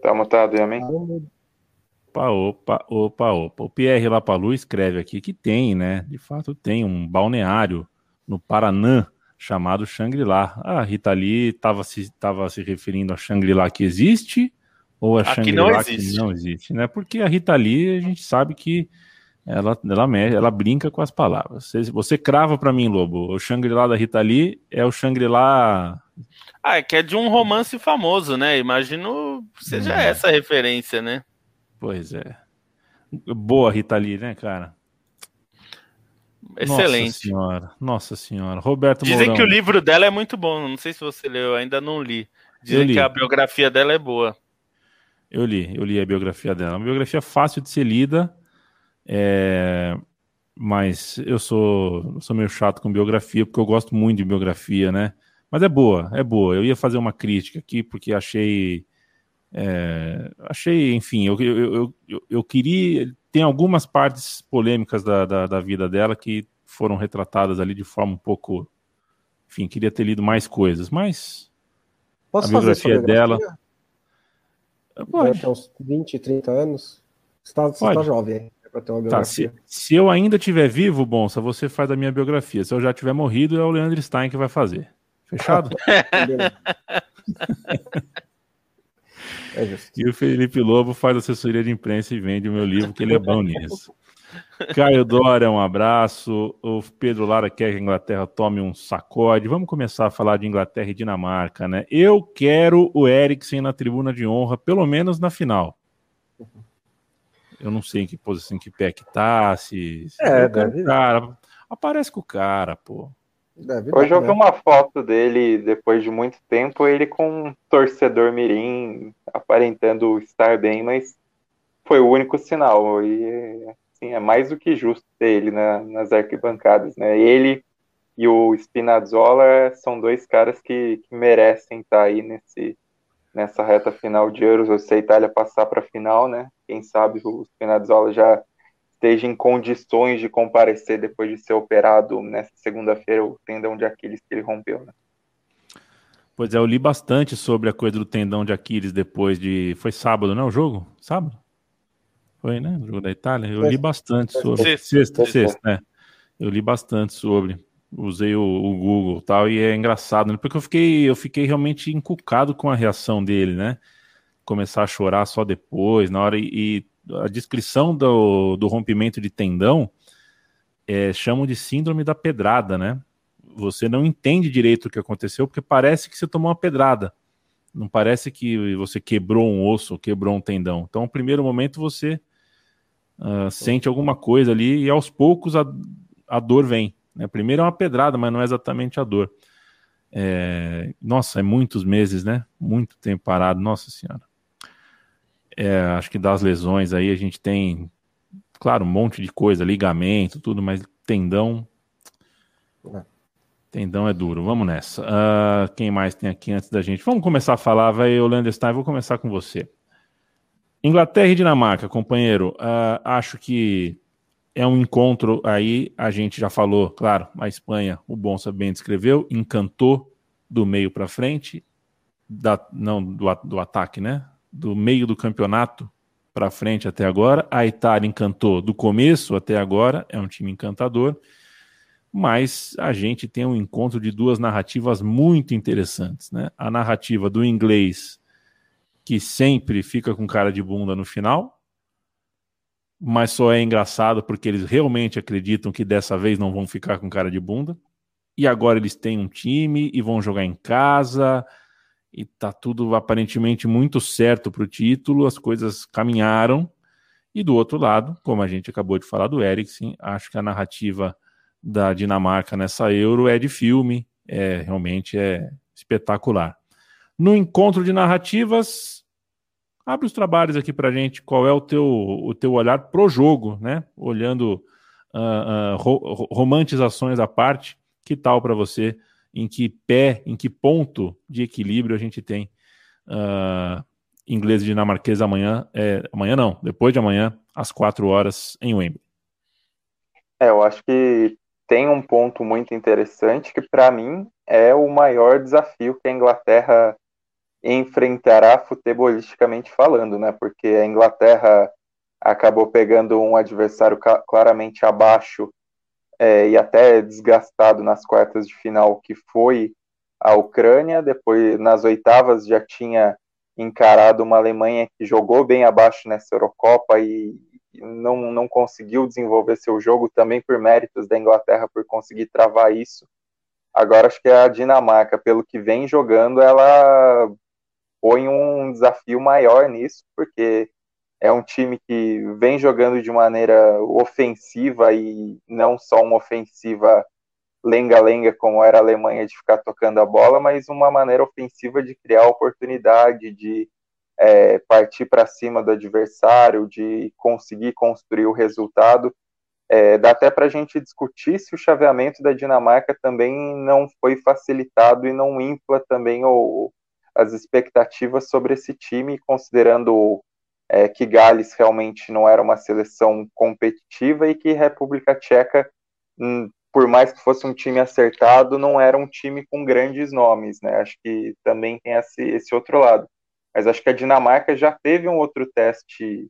Tá mutado, Yamin? Opa, opa, opa, opa. O Pierre Lapalu escreve aqui que tem, né? De fato tem um balneário no Paraná chamado Shangri-La. Ah, a Rita Lee estava se, tava se referindo a Shangri-La que existe ou a Shangri-La que não existe, né? Porque a Rita Lee a gente sabe que Ela, ela, ela brinca com as palavras. Você, você crava para mim, Lobo. O Shangri-La da Rita Lee é o Shangri-La. Ah, é que é de um romance famoso, né? Imagino seja é. essa referência, né? Pois é. Boa Rita Lee, né, cara? Excelente. Nossa senhora, nossa senhora. Roberto Dizem Mourão. que o livro dela é muito bom. Não sei se você leu, ainda não li. Dizem li. que a biografia dela é boa. Eu li, eu li a biografia dela. Uma biografia fácil de ser lida é, mas eu sou, sou meio chato com biografia, porque eu gosto muito de biografia, né? Mas é boa, é boa. Eu ia fazer uma crítica aqui, porque achei. É, achei, enfim, eu, eu, eu, eu, queria. Tem algumas partes polêmicas da, da, da, vida dela que foram retratadas ali de forma um pouco. Enfim, queria ter lido mais coisas, mas. Posso a biografia, biografia dela. Pode. Até uns 20, 30 anos? Você está tá jovem para ter uma biografia. Tá, se, se, eu ainda estiver vivo, Bonsa, você faz a minha biografia. Se eu já tiver morrido, é o Leandro Stein que vai fazer. Fechado? é e o Felipe Lobo faz assessoria de imprensa e vende o meu livro, que ele é bom nisso. Caio Dória, um abraço. O Pedro Lara quer que a Inglaterra tome um sacode. Vamos começar a falar de Inglaterra e Dinamarca, né? Eu quero o Eriksen na tribuna de honra, pelo menos na final. Eu não sei em que posição, em que pé que tá, se. se é, deve... cara. Aparece com o cara, pô. Deve Hoje eu vi né? uma foto dele, depois de muito tempo, ele com um torcedor mirim, aparentando estar bem, mas foi o único sinal. E assim, é mais do que justo ter ele na, nas arquibancadas, né? Ele e o Spinazzola são dois caras que, que merecem estar aí nesse, nessa reta final de Euros, ou se a Itália passar para a final, né? Quem sabe o Spinazzola já esteja em condições de comparecer depois de ser operado nessa segunda-feira o tendão de Aquiles que ele rompeu, né? Pois é, eu li bastante sobre a coisa do tendão de Aquiles depois de. Foi sábado, não? O jogo? Sábado? Foi, né? O jogo da Itália. Eu li bastante sobre. Sexta, sexta, sexta, né? Eu li bastante sobre usei o, o Google tal, e é engraçado, né? Porque eu fiquei, eu fiquei realmente encucado com a reação dele, né? Começar a chorar só depois, na hora, e, a descrição do, do rompimento de tendão é, chamam de síndrome da pedrada, né? Você não entende direito o que aconteceu, porque parece que você tomou uma pedrada. Não parece que você quebrou um osso, quebrou um tendão. Então, no primeiro momento, você uh, sente alguma coisa ali, e aos poucos a, a dor vem. Né? Primeiro é uma pedrada, mas não é exatamente a dor. É... Nossa, é muitos meses, né? Muito tempo parado, nossa senhora. É, acho que das lesões aí a gente tem, claro, um monte de coisa, ligamento, tudo, mas tendão. É. Tendão é duro. Vamos nessa. Uh, quem mais tem aqui antes da gente? Vamos começar a falar, vai, Holanda Stein, vou começar com você. Inglaterra e Dinamarca, companheiro. Uh, acho que é um encontro aí, a gente já falou, claro, a Espanha, o Bonsa bem descreveu, encantou do meio para frente, da, não do, do ataque, né? Do meio do campeonato para frente até agora. A Itália encantou do começo até agora, é um time encantador. Mas a gente tem um encontro de duas narrativas muito interessantes, né? A narrativa do inglês, que sempre fica com cara de bunda no final, mas só é engraçado porque eles realmente acreditam que dessa vez não vão ficar com cara de bunda. E agora eles têm um time e vão jogar em casa e tá tudo aparentemente muito certo para o título, as coisas caminharam. E do outro lado, como a gente acabou de falar do Eriksen, acho que a narrativa da Dinamarca nessa Euro é de filme, é realmente é espetacular. No encontro de narrativas, Abre os trabalhos aqui para gente, qual é o teu, o teu olhar pro jogo, né? Olhando uh, uh, ro romantizações à parte, que tal para você? Em que pé, em que ponto de equilíbrio a gente tem uh, inglês e dinamarquês amanhã? É, amanhã não, depois de amanhã, às quatro horas em Wembley. É, eu acho que tem um ponto muito interessante que para mim é o maior desafio que a Inglaterra enfrentará futebolisticamente falando, né? Porque a Inglaterra acabou pegando um adversário claramente abaixo é, e até desgastado nas quartas de final, que foi a Ucrânia. Depois, nas oitavas, já tinha encarado uma Alemanha que jogou bem abaixo nessa Eurocopa e, não, não conseguiu desenvolver seu jogo, também por méritos da Inglaterra por conseguir travar isso. Agora acho que a Dinamarca, pelo que vem jogando, ela põe um desafio maior nisso, porque é um time que vem jogando de maneira ofensiva e não só uma ofensiva lenga-lenga como era a Alemanha de ficar tocando a bola, mas uma maneira ofensiva de criar oportunidade, de é, partir para cima do adversário, de conseguir construir o resultado. É, dá até para a gente discutir se o chaveamento da Dinamarca também não foi facilitado e não infla também o, as expectativas sobre esse time, considerando é, que Gales realmente não era uma seleção competitiva e que República Tcheca hum, por mais que fosse um time acertado, não era um time com grandes nomes, né? Acho que também tem esse, esse outro lado. Mas acho que a Dinamarca já teve um outro teste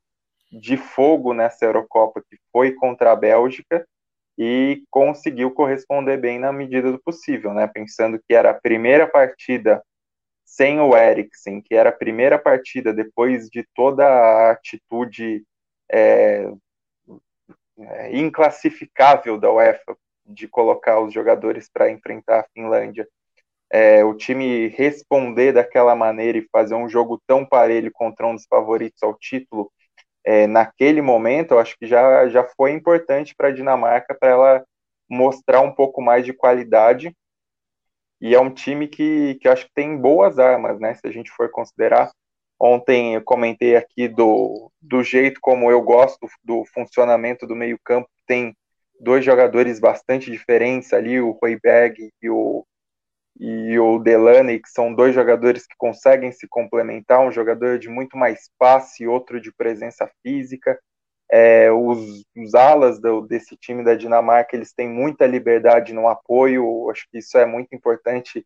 de fogo nessa Eurocopa, que foi contra a Bélgica, e conseguiu corresponder bem na medida do possível, né? Pensando que era a primeira partida sem o Eriksen, que era a primeira partida depois de toda a atitude é, é, inclassificável da UEFA de colocar os jogadores para enfrentar a Finlândia, é, o time responder daquela maneira e fazer um jogo tão parelho contra um dos favoritos ao título, é, naquele momento, eu acho que já, já foi importante para a Dinamarca para ela mostrar um pouco mais de qualidade. E é um time que, que eu acho que tem boas armas, né? Se a gente for considerar. Ontem eu comentei aqui do, do jeito como eu gosto do funcionamento do meio-campo, tem dois jogadores bastante diferentes ali, o Royberg e o, e o Delaney, que são dois jogadores que conseguem se complementar, um jogador de muito mais passe, outro de presença física. É, os, os alas do, desse time da Dinamarca, eles têm muita liberdade no apoio, acho que isso é muito importante,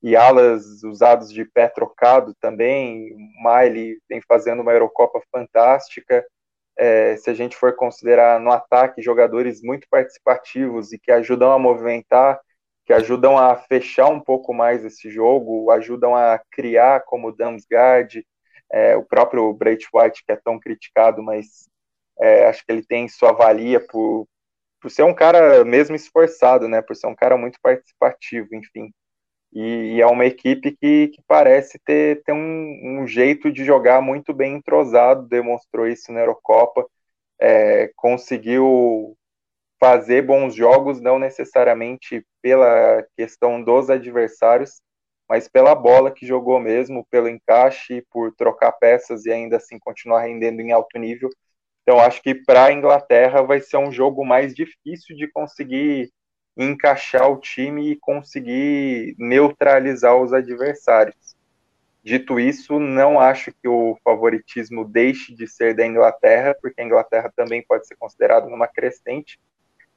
e alas usados de pé trocado também, o Miley vem fazendo uma Eurocopa fantástica, é, se a gente for considerar no ataque jogadores muito participativos e que ajudam a movimentar, que ajudam a fechar um pouco mais esse jogo, ajudam a criar como Damsgaard, é, o próprio Brait White, que é tão criticado, mas é, acho que ele tem sua valia por, por ser um cara mesmo esforçado, né, por ser um cara muito participativo, enfim. E, e, é uma equipe que, que parece ter, ter um, um, jeito de jogar muito bem entrosado, demonstrou isso na Eurocopa, é, conseguiu fazer bons jogos, não necessariamente pela questão dos adversários, mas pela bola que jogou mesmo, pelo encaixe, por trocar peças e ainda assim continuar rendendo em alto nível. Então, acho que para a Inglaterra vai ser um jogo mais difícil de conseguir encaixar o time e conseguir neutralizar os adversários. Dito isso, não acho que o favoritismo deixe de ser da Inglaterra, porque a Inglaterra também pode ser considerada uma crescente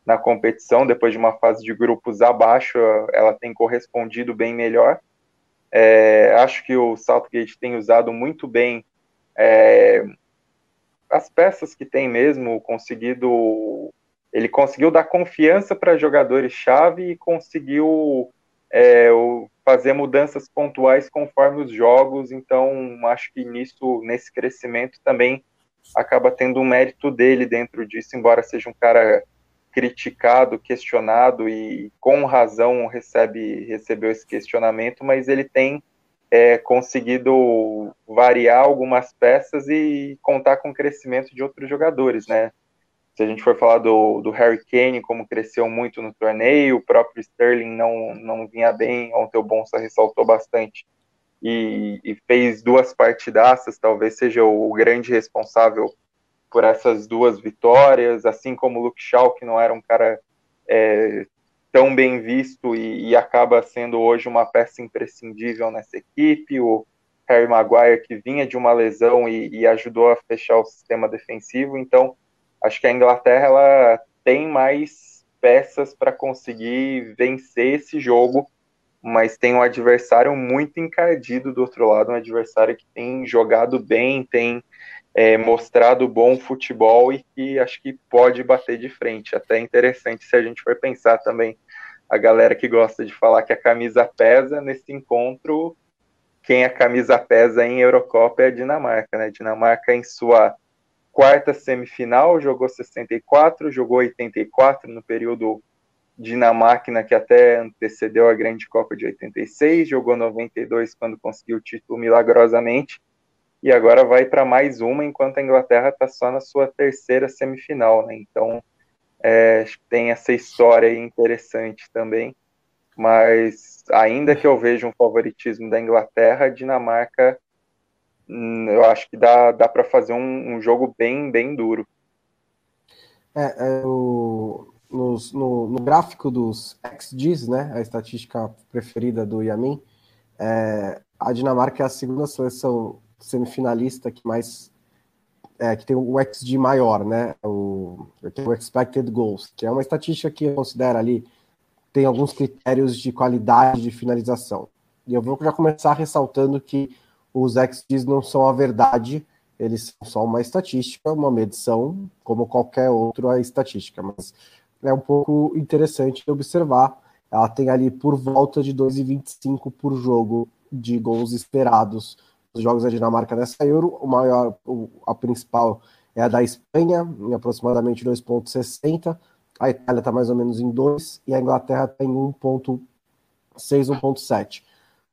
na competição. Depois de uma fase de grupos abaixo, ela tem correspondido bem melhor. É, acho que o Southgate tem usado muito bem é, as peças que tem mesmo, conseguido ele conseguiu dar confiança para jogadores-chave e conseguiu é, fazer mudanças pontuais conforme os jogos. Então, acho que nisso, nesse crescimento também acaba tendo um mérito dele dentro disso, embora seja um cara criticado, questionado e com razão recebe recebeu esse questionamento, mas ele tem é, conseguido variar algumas peças e contar com o crescimento de outros jogadores, né? Se a gente for falar do, do Harry Kane, como cresceu muito no torneio, o próprio Sterling não, não vinha bem, ontem o Bonsa ressaltou bastante, e, e fez duas partidaças, talvez seja o, o grande responsável por essas duas vitórias, assim como o Luke Shaw, que não era um cara é, tão bem visto e, e, acaba sendo hoje uma peça imprescindível nessa equipe, o Harry Maguire, que vinha de uma lesão e, e ajudou a fechar o sistema defensivo, então acho que a Inglaterra ela tem mais peças para conseguir vencer esse jogo, mas tem um adversário muito encardido do outro lado, um adversário que tem jogado bem, tem é, mostrado bom futebol e que acho que pode bater de frente. Até interessante se a gente for pensar também a galera que gosta de falar que a camisa pesa nesse encontro. Quem a camisa pesa em Eurocopa é a Dinamarca, né? Dinamarca em sua quarta semifinal, jogou 64, jogou 84 no período Dinamáquina, que até antecedeu a Grande Copa de 86, jogou 92 quando conseguiu o título milagrosamente, e agora vai para mais uma, enquanto a Inglaterra está só na sua terceira semifinal, né? Então é, tem essa história interessante também. Mas ainda que eu veja um favoritismo da Inglaterra, a Dinamarca hum, eu acho que dá, dá para fazer um, um, jogo bem, bem duro. É, é o, nos, no, no, gráfico dos XGs, né, a estatística preferida do Yamin, é, a Dinamarca é a segunda seleção semifinalista que mais é, que tem o XG maior, né, o, o expected goals, que é uma estatística que considera ali tem alguns critérios de qualidade de finalização. E eu vou já começar ressaltando que os XGs não são a verdade, eles são só uma estatística, uma medição, como qualquer outra estatística, mas é um pouco interessante observar. Ela tem ali por volta de 2,25 por jogo de gols esperados nos jogos da Dinamarca nessa Euro. O maior, a principal é a da Espanha, em aproximadamente 2,60. A Itália está mais ou menos em 2 e a Inglaterra tem 1,6, 1,7.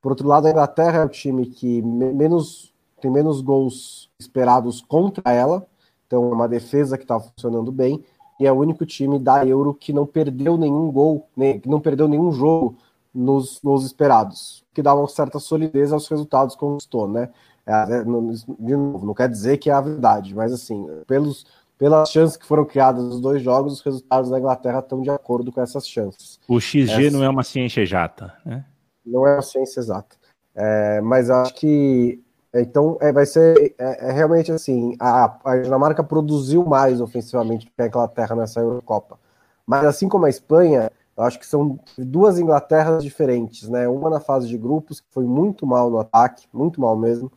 Por outro lado, a Inglaterra é o time que menos, tem menos gols esperados contra ela, então é uma defesa que está funcionando bem e é o único time da Euro que não perdeu nenhum gol, nem, que não perdeu nenhum jogo nos, nos esperados, que dá uma certa solidez aos resultados que conquistou, né? É, é de novo, não quer dizer que é a verdade, mas assim, pelos, pelas chances que foram criadas nos dois jogos, os resultados da Inglaterra estão de acordo com essas chances. O XG Essa... não é uma ciência exata, né? Não é uma ciência exata. É, mas acho que então, é, vai ser é, é realmente assim: a, a, Dinamarca produziu mais ofensivamente que a Inglaterra nessa Eurocopa. Mas, assim como a Espanha, eu acho que são duas Inglaterras diferentes, né? Uma na fase de grupos, que foi muito mal no ataque, muito mal mesmo,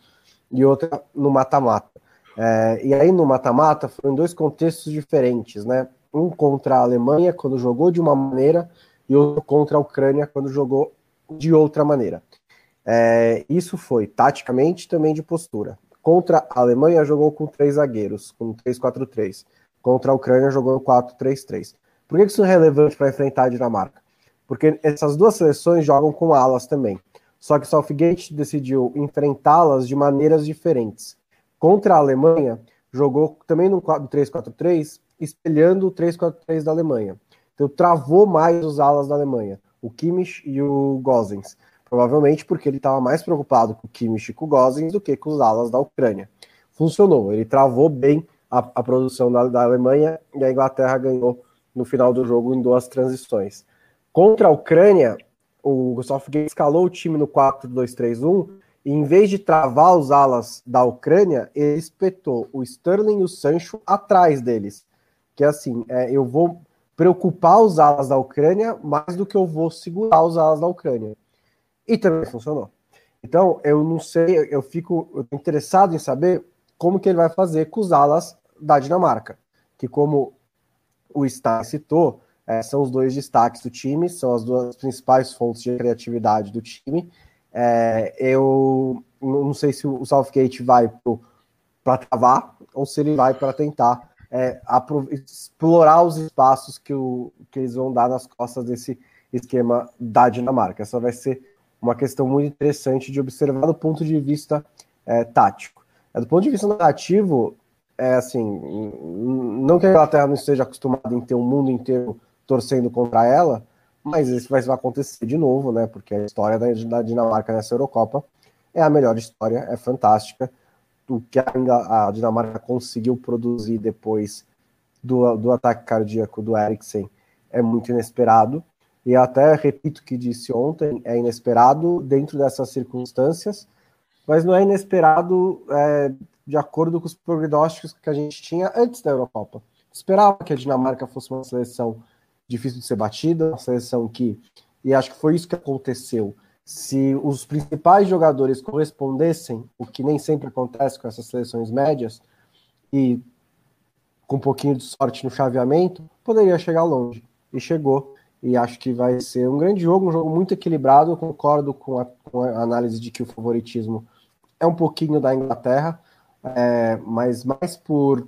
e outra no mata-mata. É, e aí, no mata-mata, foram dois contextos diferentes, né? Um contra a Alemanha, quando jogou de uma maneira, e outro contra a Ucrânia, quando jogou de outra maneira. É, isso foi taticamente também de postura. Contra a Alemanha jogou com três zagueiros, com 3-4-3. Contra a Ucrânia jogou 4-3-3. Por que isso é relevante para enfrentar a Dinamarca? Porque essas duas seleções jogam com alas também. Só que Southgate decidiu enfrentá-las de maneiras diferentes. Contra a Alemanha, jogou também no 3-4-3, espelhando o 3-4-3 da Alemanha. Então travou mais os alas da Alemanha, o Kimmich e o Gozens. Provavelmente porque ele estava mais preocupado com o Kimmich e com o Gozens do que com os alas da Ucrânia. Funcionou, ele travou bem a, a produção da, da, Alemanha e a Inglaterra ganhou no final do jogo em duas transições. Contra a Ucrânia, o Southgate escalou o time no 4-2-3-1 e em vez de travar os alas da Ucrânia, ele espetou o Sterling e o Sancho atrás deles. Que assim, é, eu vou preocupar os alas da Ucrânia mais do que eu vou segurar os alas da Ucrânia. E também funcionou. Então, eu não sei, eu fico interessado em saber como que ele vai fazer com os alas da Dinamarca, que como o Stein citou, é, são os dois destaques do time, são as duas principais fontes de criatividade do time. É, eu não sei se o Southgate vai para travar ou se ele vai para tentar é, explorar os espaços que, o, que eles vão dar nas costas desse esquema da Dinamarca. Essa vai ser uma questão muito interessante de observar do ponto de vista é, tático. É, do ponto de vista narrativo, é assim, não que a Inglaterra não esteja acostumada em ter o mundo inteiro torcendo contra ela, mas isso vai acontecer de novo, né? Porque a história da, Dinamarca nessa Eurocopa é a melhor história, é fantástica. O que a, a Dinamarca conseguiu produzir depois do, do ataque cardíaco do Eriksen é muito inesperado. E até repito o que disse ontem, é inesperado dentro dessas circunstâncias, mas não é inesperado é, de acordo com os prognósticos que a gente tinha antes da Eurocopa. Esperava que a Dinamarca fosse uma seleção difícil de ser batida, uma seleção que, e acho que foi isso que aconteceu, se os principais jogadores correspondessem, o que nem sempre acontece com essas seleções médias, e com um pouquinho de sorte no chaveamento, poderia chegar longe. E chegou e acho que vai ser um grande jogo, um jogo muito equilibrado. Eu concordo com a, com a análise de que o favoritismo é um pouquinho da Inglaterra, é, mas mais por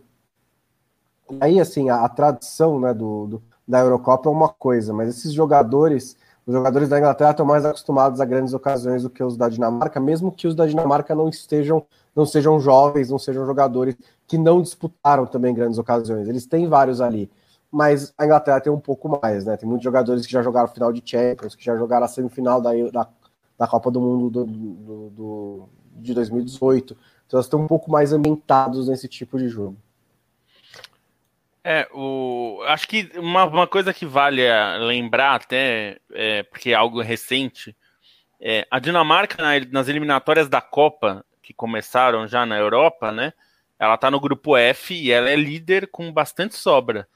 Aí, assim, a, a tradição né, do, do, da Eurocopa é uma coisa, mas esses jogadores, os jogadores da Inglaterra estão mais acostumados a grandes ocasiões do que os da Dinamarca, mesmo que os da Dinamarca não estejam, não sejam jovens, não sejam jogadores que não disputaram também grandes ocasiões. Eles têm vários ali, mas a Inglaterra tem um pouco mais, né? Tem muitos jogadores que já jogaram final de Champions, que já jogaram a semifinal da, da, da Copa do Mundo do, do, do, de 2018. Então eles estão um pouco mais ambientados nesse tipo de jogo. É, o... acho que uma, uma coisa que vale lembrar até, é, porque é algo recente, é, a Dinamarca na, nas eliminatórias da Copa, que começaram já na Europa, né? Ela tá no grupo F e ela é líder com bastante sobra.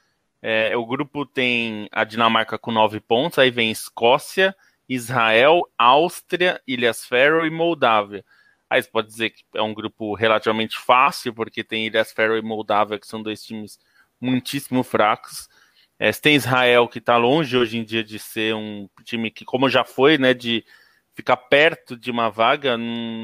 É, o grupo tem a Dinamarca com nove pontos, aí vem Escócia, Israel, Áustria, Ilhas Faroe e Moldávia. Aí você pode dizer que é um grupo relativamente fácil, porque tem Ilhas Faroe e Moldávia, que são dois times muitíssimo fracos. É, tem Israel que está longe hoje em dia de ser um time que, como já foi, né, de ficar perto de uma vaga,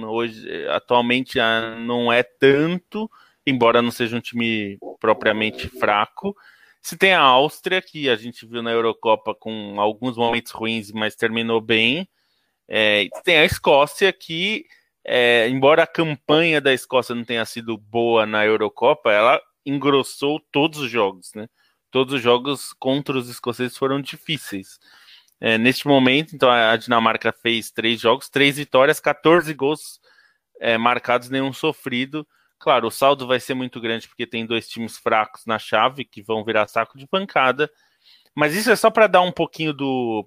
hoje atualmente ah, não é tanto, embora não seja um time propriamente fraco. Se tem a Áustria, que a gente viu na Eurocopa com alguns momentos ruins, mas terminou bem. É, tem a Escócia, que, é, embora a campanha da Escócia não tenha sido boa na Eurocopa, ela engrossou todos os jogos, né? Todos os jogos contra os escoceses foram difíceis. É, neste momento, então, a Dinamarca fez três jogos, três vitórias, 14 gols é, marcados, nenhum sofrido. Claro, o saldo vai ser muito grande porque tem dois times fracos na chave que vão virar saco de pancada. Mas isso é só para dar um pouquinho do,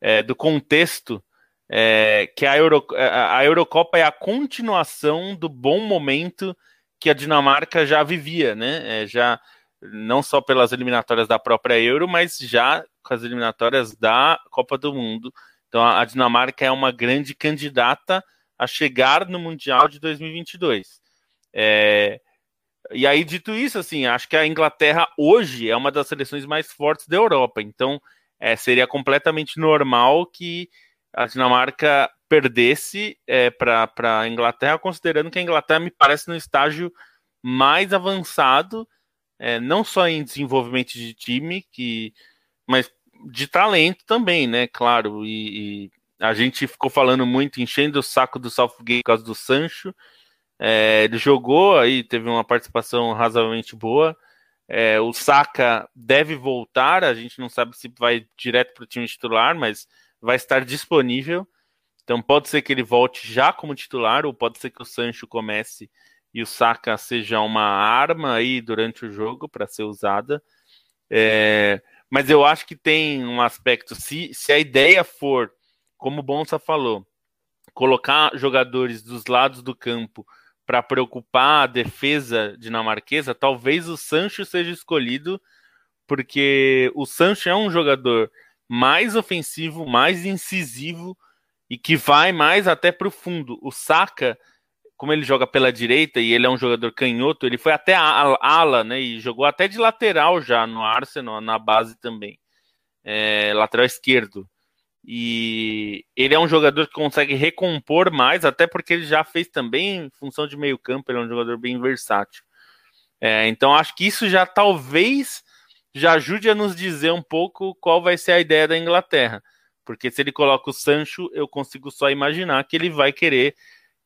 é, do contexto é, que a, Euro, a Eurocopa é a continuação do bom momento que a Dinamarca já vivia, né? É, já não só pelas eliminatórias da própria Euro, mas já com as eliminatórias da Copa do Mundo. Então a Dinamarca é uma grande candidata a chegar no Mundial de 2022. É, e aí, dito isso, assim, acho que a Inglaterra hoje é uma das seleções mais fortes da Europa. Então, é, seria completamente normal que a Dinamarca perdesse é, para a Inglaterra, considerando que a Inglaterra me parece no estágio mais avançado, é, não só em desenvolvimento de time, que, mas de talento também, né? Claro, e, e a gente ficou falando muito, enchendo o saco do Southgate por causa do Sancho. É, ele jogou aí, teve uma participação razoavelmente boa. É, o Saka deve voltar, a gente não sabe se vai direto para o time titular, mas vai estar disponível. Então pode ser que ele volte já como titular, ou pode ser que o Sancho comece e o Saka seja uma arma aí durante o jogo para ser usada. É, mas eu acho que tem um aspecto, se, se a ideia for, como o Bonsa falou, colocar jogadores dos lados do campo para preocupar a defesa dinamarquesa, talvez o Sancho seja escolhido, porque o Sancho é um jogador mais ofensivo, mais incisivo e que vai mais até para o fundo. O Saka, como ele joga pela direita e ele é um jogador canhoto, ele foi até a ala, né? E jogou até de lateral já no Arsenal, na base também, é, lateral esquerdo. E ele é um jogador que consegue recompor mais, até porque ele já fez também função de meio campo, ele é um jogador bem versátil. É, então acho que isso já talvez já ajude a nos dizer um pouco qual vai ser a ideia da Inglaterra. Porque se ele coloca o Sancho, eu consigo só imaginar que ele vai querer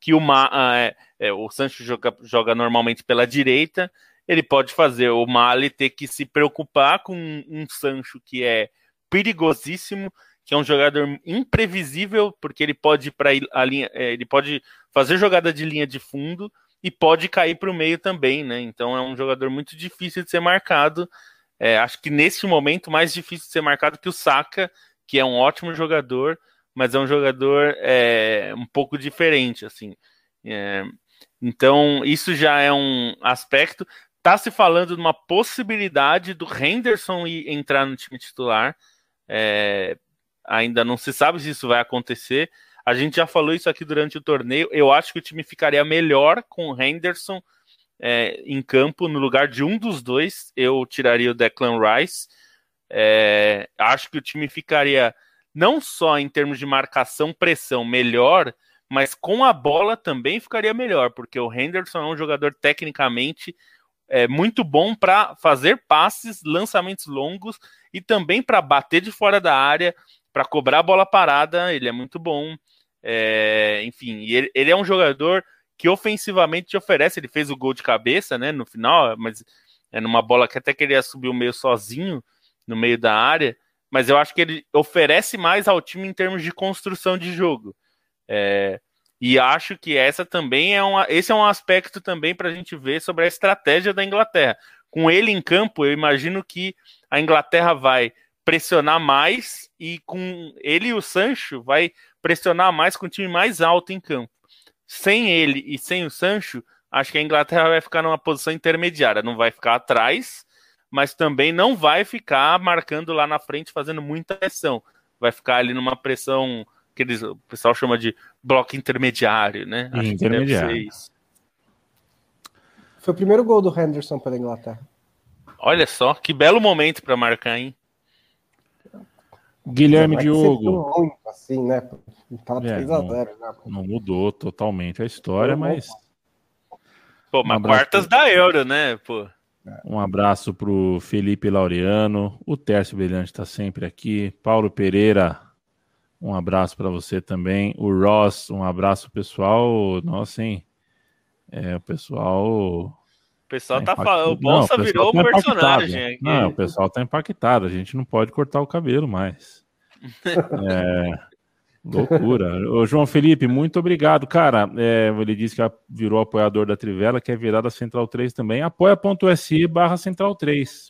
que o, Ma, ah, é, é, o Sancho joga, joga normalmente pela direita, ele pode fazer o Mali ter que se preocupar com um, um Sancho que é perigosíssimo, que é um jogador imprevisível, porque ele pode para a linha, é, ele pode fazer jogada de linha de fundo e pode cair para o meio também, né? Então é um jogador muito difícil de ser marcado. É, acho que nesse momento mais difícil de ser marcado que o Saka, que é um ótimo jogador, mas é um jogador é, um pouco diferente, assim. É, então, isso já é um aspecto. Tá se falando de uma possibilidade do Henderson entrar no time titular. É, ainda não se sabe se isso vai acontecer. A gente já falou isso aqui durante o torneio. Eu acho que o time ficaria melhor com o Henderson é, em campo no lugar de um dos dois. Eu tiraria o Declan Rice. É, acho que o time ficaria não só em termos de marcação, pressão melhor, mas com a bola também ficaria melhor, porque o Henderson é um jogador tecnicamente é muito bom para fazer passes, lançamentos longos e também para bater de fora da área, para cobrar a bola parada. Ele é muito bom. É, enfim, ele, ele, é um jogador que ofensivamente te oferece. Ele fez o gol de cabeça, né, no final, mas é numa bola que até queria subir o meio sozinho no meio da área. Mas eu acho que ele oferece mais ao time em termos de construção de jogo. É, e acho que essa também é uma, esse é um aspecto também para a gente ver sobre a estratégia da Inglaterra. Com ele em campo, eu imagino que a Inglaterra vai pressionar mais e com ele e o Sancho vai pressionar mais com o time mais alto em campo. Sem ele e sem o Sancho, acho que a Inglaterra vai ficar numa posição intermediária, não vai ficar atrás, mas também não vai ficar marcando lá na frente fazendo muita pressão. Vai ficar ali numa pressão que eles, o pessoal chama de bloco intermediário, né? Acho intermediário. Foi o primeiro gol do Henderson pela Inglaterra. Olha só, que belo momento para marcar, hein? Guilherme Diogo. Ruim, assim, né? Tá 3 é, a 0, né? Não mudou totalmente a história, mas. Pô, mas um quartas da Euro, né? Pô. Um abraço pro Felipe Laureano, o Tércio Brilhante está sempre aqui, Paulo Pereira, um abraço para você também. O Ross, um abraço pessoal. Nossa, hein? É, o pessoal. O pessoal tá, tá falando. O Bolsa não, virou tá um personagem aqui. Não, o pessoal tá impactado. A gente não pode cortar o cabelo mais. é, loucura. Ô, João Felipe, muito obrigado. Cara, é, ele disse que virou apoiador da Trivela, quer virar da Central 3 também. Apoia.se barra Central 3.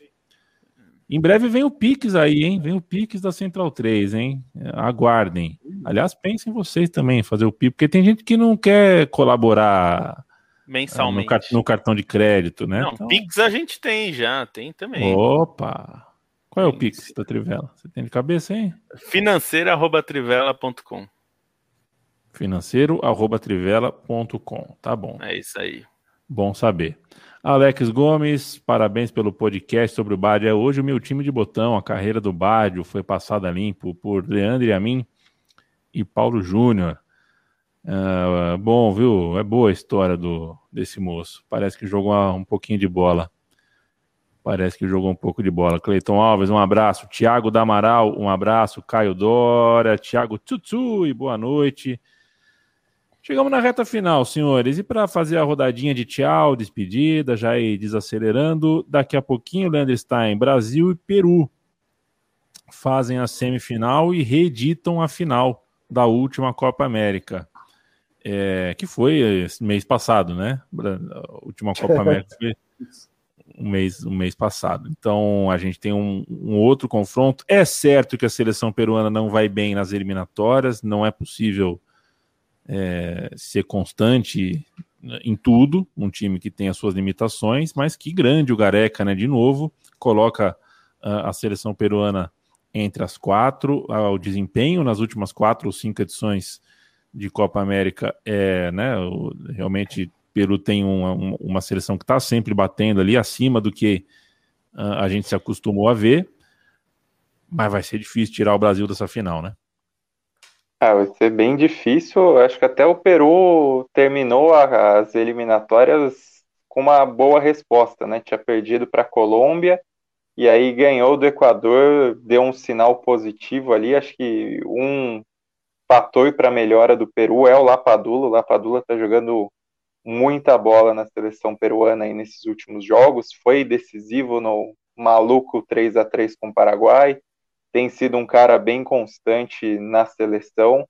Em breve vem o Pix aí, hein? Vem o Pix da Central 3, hein? Aguardem. Aliás, pensem vocês também em fazer o Pix, porque tem gente que não quer colaborar mensalmente no, no cartão de crédito, né? Não, então... Pix a gente tem já, tem também. Opa! Qual é o Pix da Trivela? Você tem de cabeça, hein? Financeiro@trivela.com. Financeiro@trivela.com. Tá bom. É isso aí. Bom saber. Alex Gomes, parabéns pelo podcast sobre o Bádio. É hoje o meu time de botão, a carreira do Bádio foi passada limpo por Leandro e a mim e Paulo Júnior. Uh, bom, viu? É boa a história do, desse moço. Parece que jogou um pouquinho de bola. Parece que jogou um pouco de bola. Cleiton Alves, um abraço. Tiago Damaral, um abraço. Caio Dora, Tiago Tutu, e boa noite. Chegamos na reta final, senhores. E para fazer a rodadinha de tchau, despedida, já ir desacelerando, daqui a pouquinho, Leandro está em Brasil e Peru. Fazem a semifinal e reeditam a final da última Copa América. É, que foi mês passado, né? A última Copa América foi um mês, um mês passado. Então a gente tem um, um, outro confronto. É certo que a seleção peruana não vai bem nas eliminatórias, não é possível é, ser constante em tudo, um time que tem as suas limitações, mas que grande o Gareca, né? De novo, coloca a seleção peruana entre as quatro, o desempenho nas últimas quatro ou cinco edições de Copa América é, né? O, realmente Peru tem uma, uma seleção que está sempre batendo ali acima do que uh, a gente se acostumou a ver, mas vai ser difícil tirar o Brasil dessa final, né? Ah, vai ser bem difícil. Acho que até o Peru terminou as eliminatórias com uma boa resposta, né? Tinha perdido para a Colômbia e aí ganhou do Equador, deu um sinal positivo ali. Acho que um fator para a melhora do Peru é o Lapadula. O Lapadula está jogando muita bola na seleção peruana aí nesses últimos jogos. Foi decisivo no maluco 3 a 3 com o Paraguai tem sido um cara bem constante na seleção.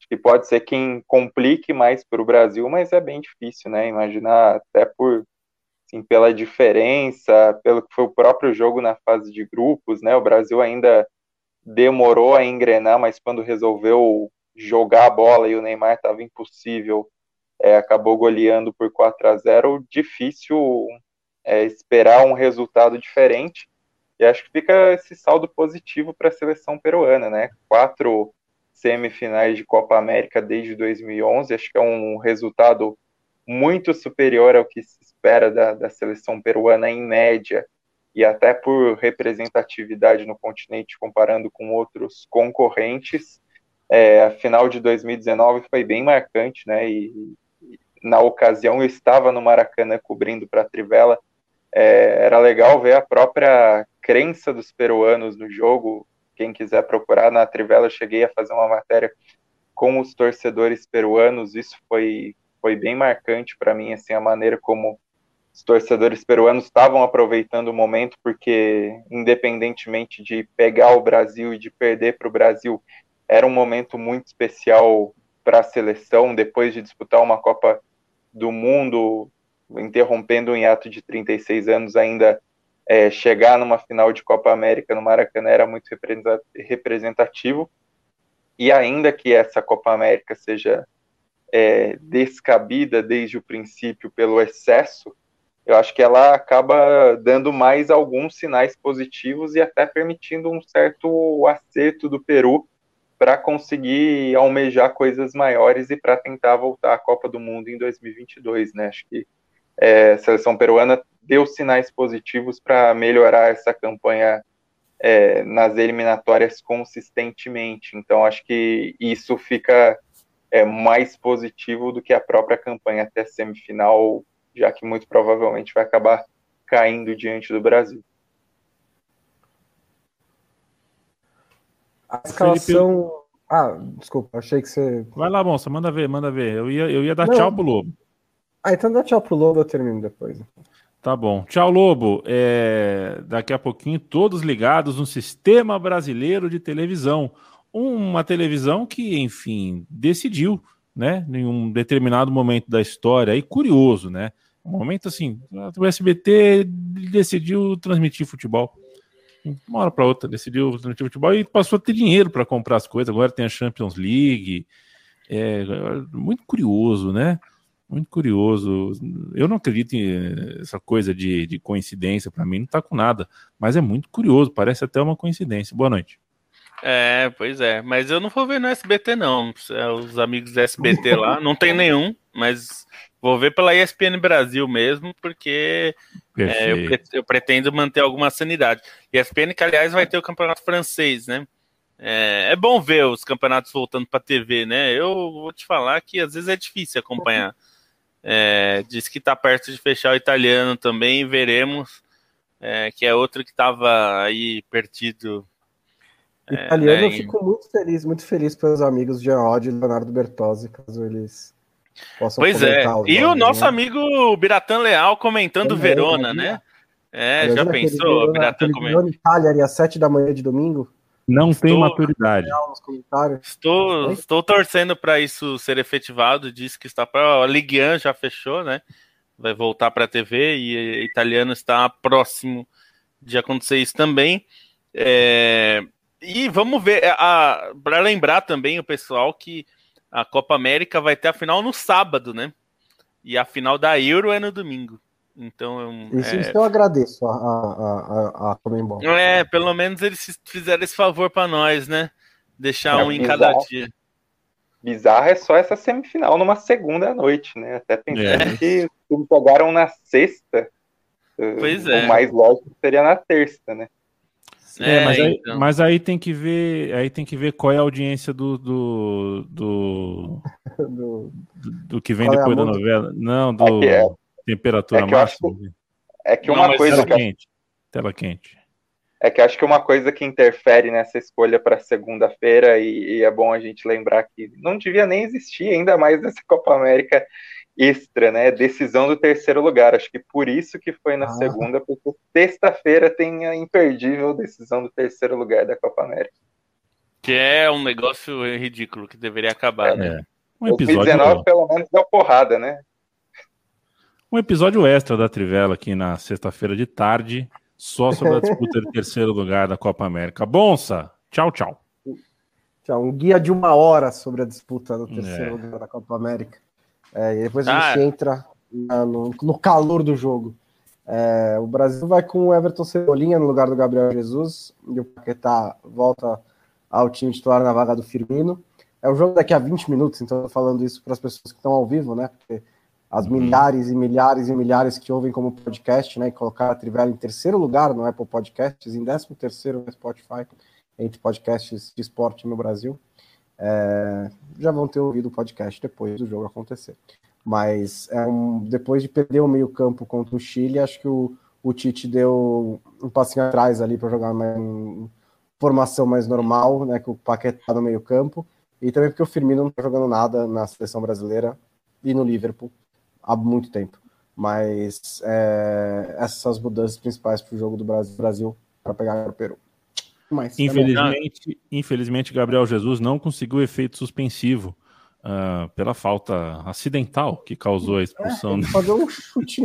Acho que pode ser quem complique mais para o Brasil, mas é bem difícil, né? Imaginar até por assim, pela diferença, pelo que foi o próprio jogo na fase de grupos, né? O Brasil ainda demorou a engrenar, mas quando resolveu jogar a bola e o Neymar estava impossível, é, acabou goleando por 4 a 0 Difícil é, esperar um resultado diferente. E acho que fica esse saldo positivo para a seleção peruana, né? Quatro semifinais de Copa América desde 2011, acho que é um resultado muito superior ao que se espera da, da seleção peruana em média, e até por representatividade no continente, comparando com outros concorrentes. É, a final de 2019 foi bem marcante, né? E, e na ocasião eu estava no Maracanã cobrindo para a Trivela é, era legal ver a própria crença dos peruanos no jogo. Quem quiser procurar na Trivela, eu cheguei a fazer uma matéria com os torcedores peruanos. Isso foi, foi bem marcante para mim, assim, a maneira como os torcedores peruanos estavam aproveitando o momento, porque independentemente de pegar o Brasil e de perder para o Brasil, era um momento muito especial para a seleção, depois de disputar uma Copa do Mundo, interrompendo um hiato de 36 anos, ainda é, chegar numa final de Copa América no Maracanã era muito representativo. E ainda que essa Copa América seja é, descabida desde o princípio pelo excesso, eu acho que ela acaba dando mais alguns sinais positivos e até permitindo um certo acerto do Peru para conseguir almejar coisas maiores e para tentar voltar à Copa do Mundo em 2022, né? Acho que é, a seleção peruana deu sinais positivos para melhorar essa campanha é, nas eliminatórias consistentemente. Então, acho que isso fica é, mais positivo do que a própria campanha até semifinal já que muito provavelmente vai acabar caindo diante do Brasil. A escalação. Felipe... Ah, desculpa, achei que você. Vai lá, moça, manda ver, manda ver. Eu ia, eu ia dar Não. tchau pro Lobo. Ah, então dá tchau pro Lobo, eu termino depois. Tá bom. Tchau, Lobo. É... Daqui a pouquinho, todos ligados no Sistema Brasileiro de Televisão. Uma televisão que, enfim, decidiu, né, em um determinado momento da história, e curioso, né? Um momento assim, o SBT decidiu transmitir futebol. Uma hora para outra decidiu transmitir futebol e passou a ter dinheiro para comprar as coisas. Agora tem a Champions League. É, muito curioso, né? Muito curioso. Eu não acredito em essa coisa de, de coincidência, para mim não tá com nada. Mas é muito curioso, parece até uma coincidência. Boa noite. É, pois é. Mas eu não vou ver no SBT, não. É, os amigos do SBT lá, não tem nenhum, mas Vou ver pela ESPN Brasil mesmo, porque é, eu, eu, pretendo manter alguma sanidade. ESPN, que aliás vai ter o campeonato francês, né? É, é bom ver os campeonatos voltando para TV, né? Eu vou te falar que às vezes é difícil acompanhar. É, diz que está perto de fechar o italiano também, veremos. É, que é outro que estava aí perdido. É, italiano, né, eu fico muito feliz, muito feliz pelos amigos de Odd e Leonardo Bertozzi, caso eles pois é. E o nosso né? amigo Biratan Leal comentando Também, Verona, né? É, já pensou? Biratan comentando. Itália às sete da manhã de domingo. Não estou, tem maturidade. Estou, estou torcendo para isso ser efetivado. Diz que está para. A Ligue 1 já fechou, né? Vai voltar para a TV e italiano está próximo de acontecer isso também. É... E vamos ver, para lembrar também o pessoal que a Copa América vai ter a final no sábado, né? E a final da Euro é no domingo. Então, isso, é... isso eu agradeço a, a, a, a Comembol. É, pelo menos eles fizeram esse favor para nós, né? Deixar é, um em cada dia. Bizarro é só essa semifinal numa segunda noite, né? Até pensando é. que eles pegaram na sexta. Pois é. O mais lógico seria na terça, né? É, é, mas, aí, então. mas, aí, tem que ver, aí tem que ver qual é a audiência do do, do, do, do que vem qual é depois é da novela. Não, do é é. temperatura é máxima. é que uma Não, coisa tela quente, tela quente. É que acho que uma coisa que interfere nessa escolha para segunda-feira e, e é bom a gente lembrar que não devia nem existir ainda mais nessa Copa América extra, né? Decisão do terceiro lugar. Acho que por isso que foi na ah. segunda, porque sexta-feira tem a imperdível decisão do terceiro lugar da Copa América. Que é um negócio ridículo que deveria acabar, é. né? Um episódio... 2019 pelo menos deu porrada, né? Um episódio extra da Trivela aqui na sexta-feira de tarde, só sobre a disputa de terceiro lugar da Copa América. Bonsa, tchau, tchau. Tchau, um guia de uma hora sobre a disputa do terceiro é. lugar da Copa América. É, e depois a gente ah. entra na, no, no, calor do jogo. É, o Brasil vai com o Everton Cebolinha no lugar do Gabriel Jesus e o Paquetá volta ao time titular na vaga do Firmino. É um jogo daqui a 20 minutos, então eu tô falando isso para as pessoas que estão ao vivo, né? Porque as uhum. milhares e milhares e milhares que ouvem como podcast, né? E colocar a Trivela em terceiro lugar no Apple Podcasts, em décimo terceiro no Spotify, entre podcasts de esporte no Brasil é, já vão ter ouvido o podcast depois do jogo acontecer. Mas é um, depois de perder o meio-campo contra o Chile, acho que o, o Tite deu um passinho atrás ali para jogar uma formação mais normal, né, com o Paquetá no meio campo, e também porque o Firmino não está jogando nada na seleção brasileira e no Liverpool há muito tempo. Mas é, essas são as mudanças principais para o jogo do Brasil, Brasil para pegar o Peru. Mas, infelizmente, infelizmente, Gabriel Jesus não conseguiu efeito suspensivo uh, pela falta acidental que causou a expulsão. É, fazer um chute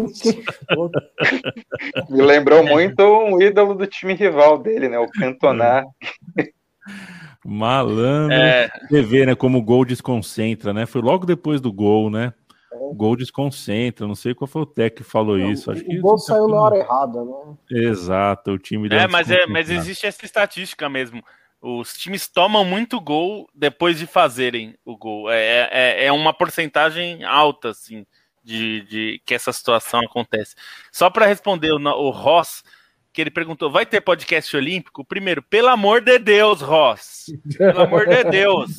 Me lembrou muito um ídolo do time rival dele, né? O Cantona. Malandro. É. Você vê, né, como o gol desconcentra, né? Foi logo depois do gol, né? O gol desconcentra, não sei qual foi o técnico que falou não, isso. Acho o que gol saiu na hora errada, né? Exato, o time É, mas, é, mas existe essa estatística mesmo. Os times tomam muito gol depois de fazerem o gol. É, é, é uma porcentagem alta, assim, de, de que essa situação acontece. Só para responder o, o Ross, que ele perguntou: vai ter podcast olímpico? Primeiro, pelo amor de Deus, Ross. Pelo amor de Deus.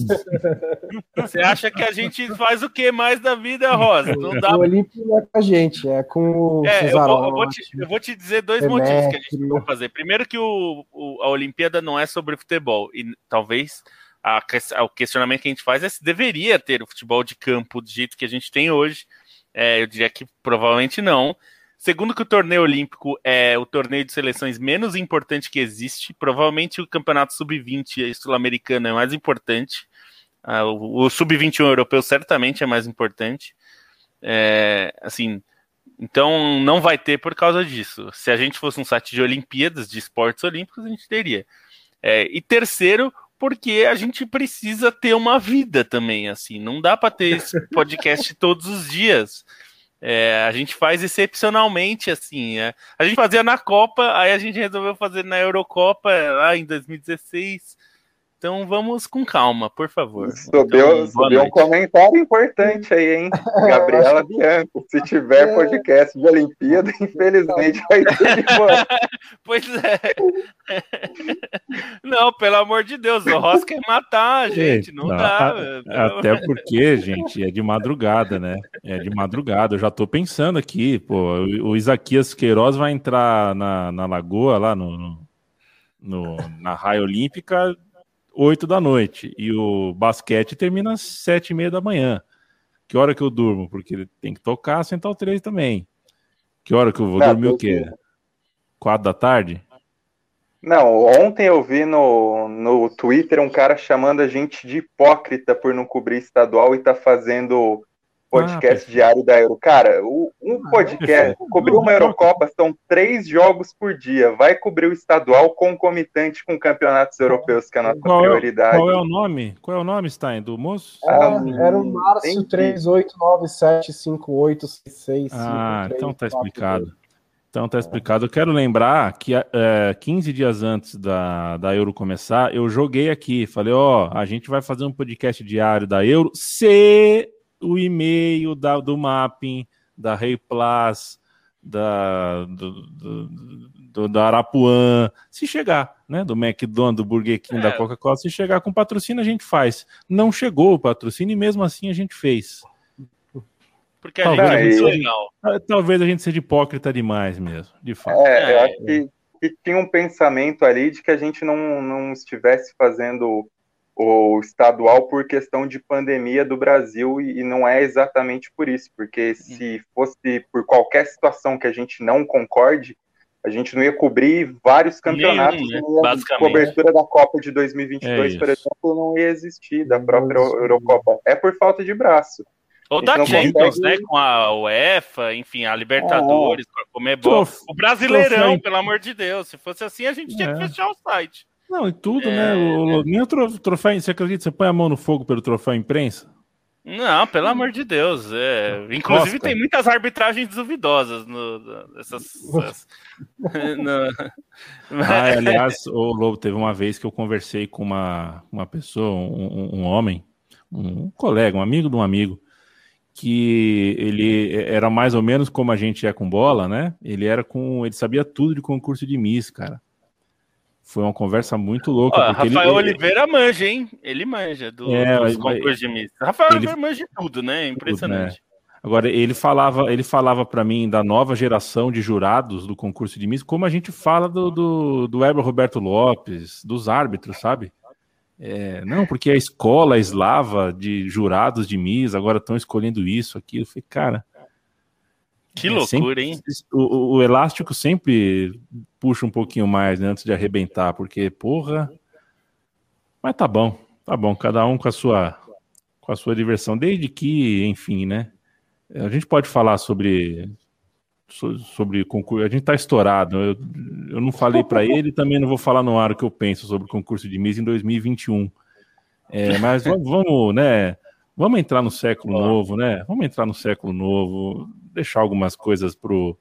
Você acha que a gente faz o que mais da vida, Ross? Não dá. O olímpico não é com a gente, é com o. É, eu, vou, eu, vou te, eu, vou, te, dizer dois motivos que a gente vai fazer. Primeiro, que o, o, a Olimpíada não é sobre futebol. E talvez. A, o questionamento que a gente faz é se deveria ter o futebol de campo do jeito que a gente tem hoje. É, eu diria que provavelmente não. Segundo que o torneio olímpico é o torneio de seleções menos importante que existe. Provavelmente o campeonato sub-20 sul-americano é mais importante. Ah, o, o sub-21 europeu certamente é mais importante. É, assim, então não vai ter por causa disso. Se a gente fosse um site de Olimpíadas, de esportes olímpicos, a gente teria. É, e terceiro, porque a gente precisa ter uma vida também, assim, não dá para ter esse podcast todos os dias. É, a gente faz excepcionalmente assim. É. A gente fazia na Copa, aí a gente resolveu fazer na Eurocopa lá em 2016. Então vamos com calma, por favor. Subiu, então, subiu um comentário importante aí, hein? Gabriela Bianco. Se tiver é. podcast de Olimpíada, infelizmente vai ter de Pois é. Não, pelo amor de Deus, o Ross quer matar a gente, não, não dá. Até porque, gente, é de madrugada, né? É de madrugada. Eu já tô pensando aqui, pô, o Isaquias Queiroz vai entrar na, na lagoa lá no, no na raia olímpica 8 da noite. E o basquete termina às 7 e meia da manhã. Que hora que eu durmo? Porque ele tem que tocar Central 3 também. Que hora que eu vou Não, dormir o quê? 4 da tarde? Não, ontem eu vi no, no Twitter um cara chamando a gente de hipócrita por não cobrir estadual e tá fazendo podcast ah, diário da Euro. Cara, o, um ah, podcast, cobrir uma Eurocopa são três jogos por dia. Vai cobrir o estadual concomitante com campeonatos europeus, que é a nossa qual prioridade. É, qual é o nome? Qual é o nome, Stein, do moço? Ah, era o Márcio 38975866. Ah, então tá explicado. Então tá explicado. Eu quero lembrar que é, 15 dias antes da, da Euro começar, eu joguei aqui. Falei, ó, oh, a gente vai fazer um podcast diário da Euro se o e-mail da, do mapping, da Rei Plus, da, do, do, do, da Arapuã, se chegar, né? Do McDonald's, do Burger King, é. da Coca-Cola, se chegar com patrocínio, a gente faz. Não chegou o patrocínio e mesmo assim a gente fez. Porque a talvez, gente é muito legal. Talvez a gente seja hipócrita demais mesmo, de fato. É, eu é. acho que, que tinha um pensamento ali de que a gente não, não estivesse fazendo o estadual por questão de pandemia do Brasil e, não é exatamente por isso, porque se fosse por qualquer situação que a gente não concorde, a gente não ia cobrir vários campeonatos, Nenhum, né? a cobertura da Copa de 2022, é por exemplo, não ia existir, da própria Eurocopa. É por falta de braço. Ou da Champions, consegue... né? Com a UEFA, enfim, a Libertadores, é. com a Comebol. O Brasileirão, pelo amor de Deus. Se fosse assim, a gente tinha é. que fechar o site. Não, e tudo, né? é... né? O, nem o troféu, você acredita? Você põe a mão no fogo pelo troféu imprensa? Não, pelo amor de Deus. É... Inclusive, tem muitas arbitragens duvidosas no, nessas. no... ah, aliás, o Lobo, teve uma vez que eu conversei com uma, uma pessoa, um, um homem, um colega, um amigo de um amigo, que ele era mais ou menos como a gente é com bola, né? Ele era com. Ele sabia tudo de concurso de Miss, cara. Foi uma conversa muito louca. Ó, Rafael ele... Oliveira manja, hein? Ele manja do, é, dos concursos de Miss. Rafael ele... Oliveira manja tudo, né? Impressionante. Tudo, né? Agora, ele falava, ele falava para mim da nova geração de jurados do concurso de Miss, como a gente fala do, do, do Weber Roberto Lopes, dos árbitros, sabe? É, não, porque a escola eslava de jurados de Miss agora estão escolhendo isso, aquilo. Eu falei, cara. Que é, loucura, sempre, hein? O, o, elástico sempre puxa um pouquinho mais né, antes de arrebentar, porque, porra. Mas tá bom, tá bom, cada um com a sua com a sua diversão, desde que, enfim, né? A gente pode falar sobre sobre concurso. A gente está estourado. Eu, eu não falei para ele, também não vou falar no ar o que eu penso sobre o concurso de Miss em 2021. É, mas vamos, né? Vamos entrar no século novo, né? Vamos entrar no século novo, deixar algumas coisas pro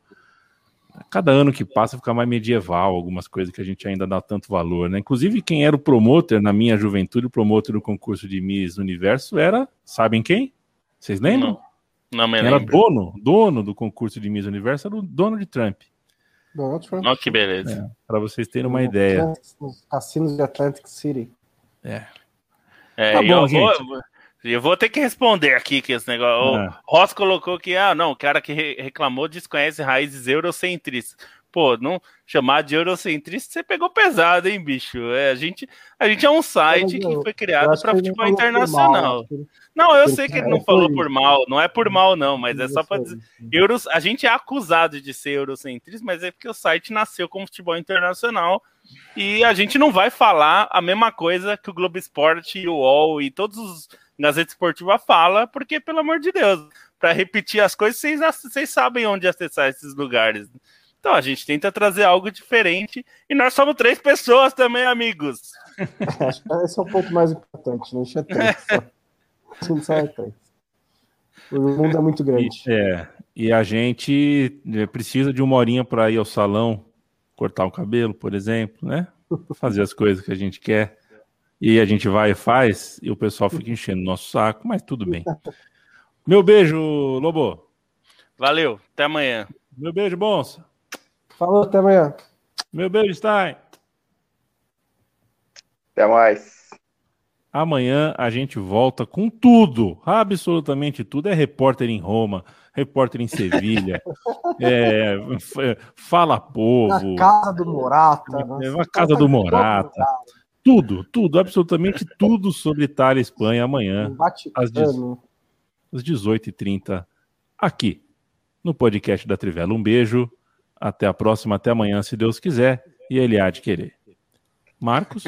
cada ano que passa fica mais medieval, algumas coisas que a gente ainda dá tanto valor, né? Inclusive quem era o promotor na minha juventude, o promotor do concurso de Miss Universo era, sabem quem? Vocês lembram? Não. Não me lembro. Era dono, dono do concurso de Miss Universo, era o dono de Trump. Donald Trump. Oh, que beleza. É, para vocês terem uma ideia. Cassinos de Atlantic City. É. É, tá bom, eu, gente. Vou, eu vou ter que responder aqui que esse negócio. É. O Ross colocou que, ah, não, o cara que reclamou desconhece raízes eurocentristas. Pô, não chamar de eurocentrista, você pegou pesado, hein, bicho? É, a, gente, a gente é um site que foi criado para futebol internacional. Mal, não, eu sei que ele não falou por mal, não é por mal, não, mas é só para dizer. Euros, a gente é acusado de ser eurocentrista, mas é porque o site nasceu como futebol internacional e a gente não vai falar a mesma coisa que o Globo Esporte e o UOL e todos os Gazeta Esportiva fala, porque, pelo amor de Deus, para repetir as coisas, vocês, vocês sabem onde acessar esses lugares. Então a gente tenta trazer algo diferente e nós somos três pessoas também, amigos. Acho que esse é o ponto mais importante, não tinha três. Só. Não sai três. O mundo é muito grande. E, é, e a gente é, precisa de uma horinha para ir ao salão, cortar o cabelo, por exemplo, né? Fazer as coisas que a gente quer. E a gente vai e faz, e o pessoal fica enchendo o nosso saco, mas tudo bem. Meu beijo, Lobo. Valeu, até amanhã. Meu beijo, Bonsa. Falou, até amanhã. Meu beijo, Stein. Até mais. Amanhã a gente volta com tudo, absolutamente tudo. É repórter em Roma, repórter em Sevilha, é, fala povo. Na casa do Morata. É, na casa do Morata. Tudo, tudo, absolutamente tudo sobre Itália e Espanha amanhã, às, às 18h30, aqui no podcast da Trivela. Um beijo. Até a próxima, até amanhã, se Deus quiser, e ele há de querer. Marcos?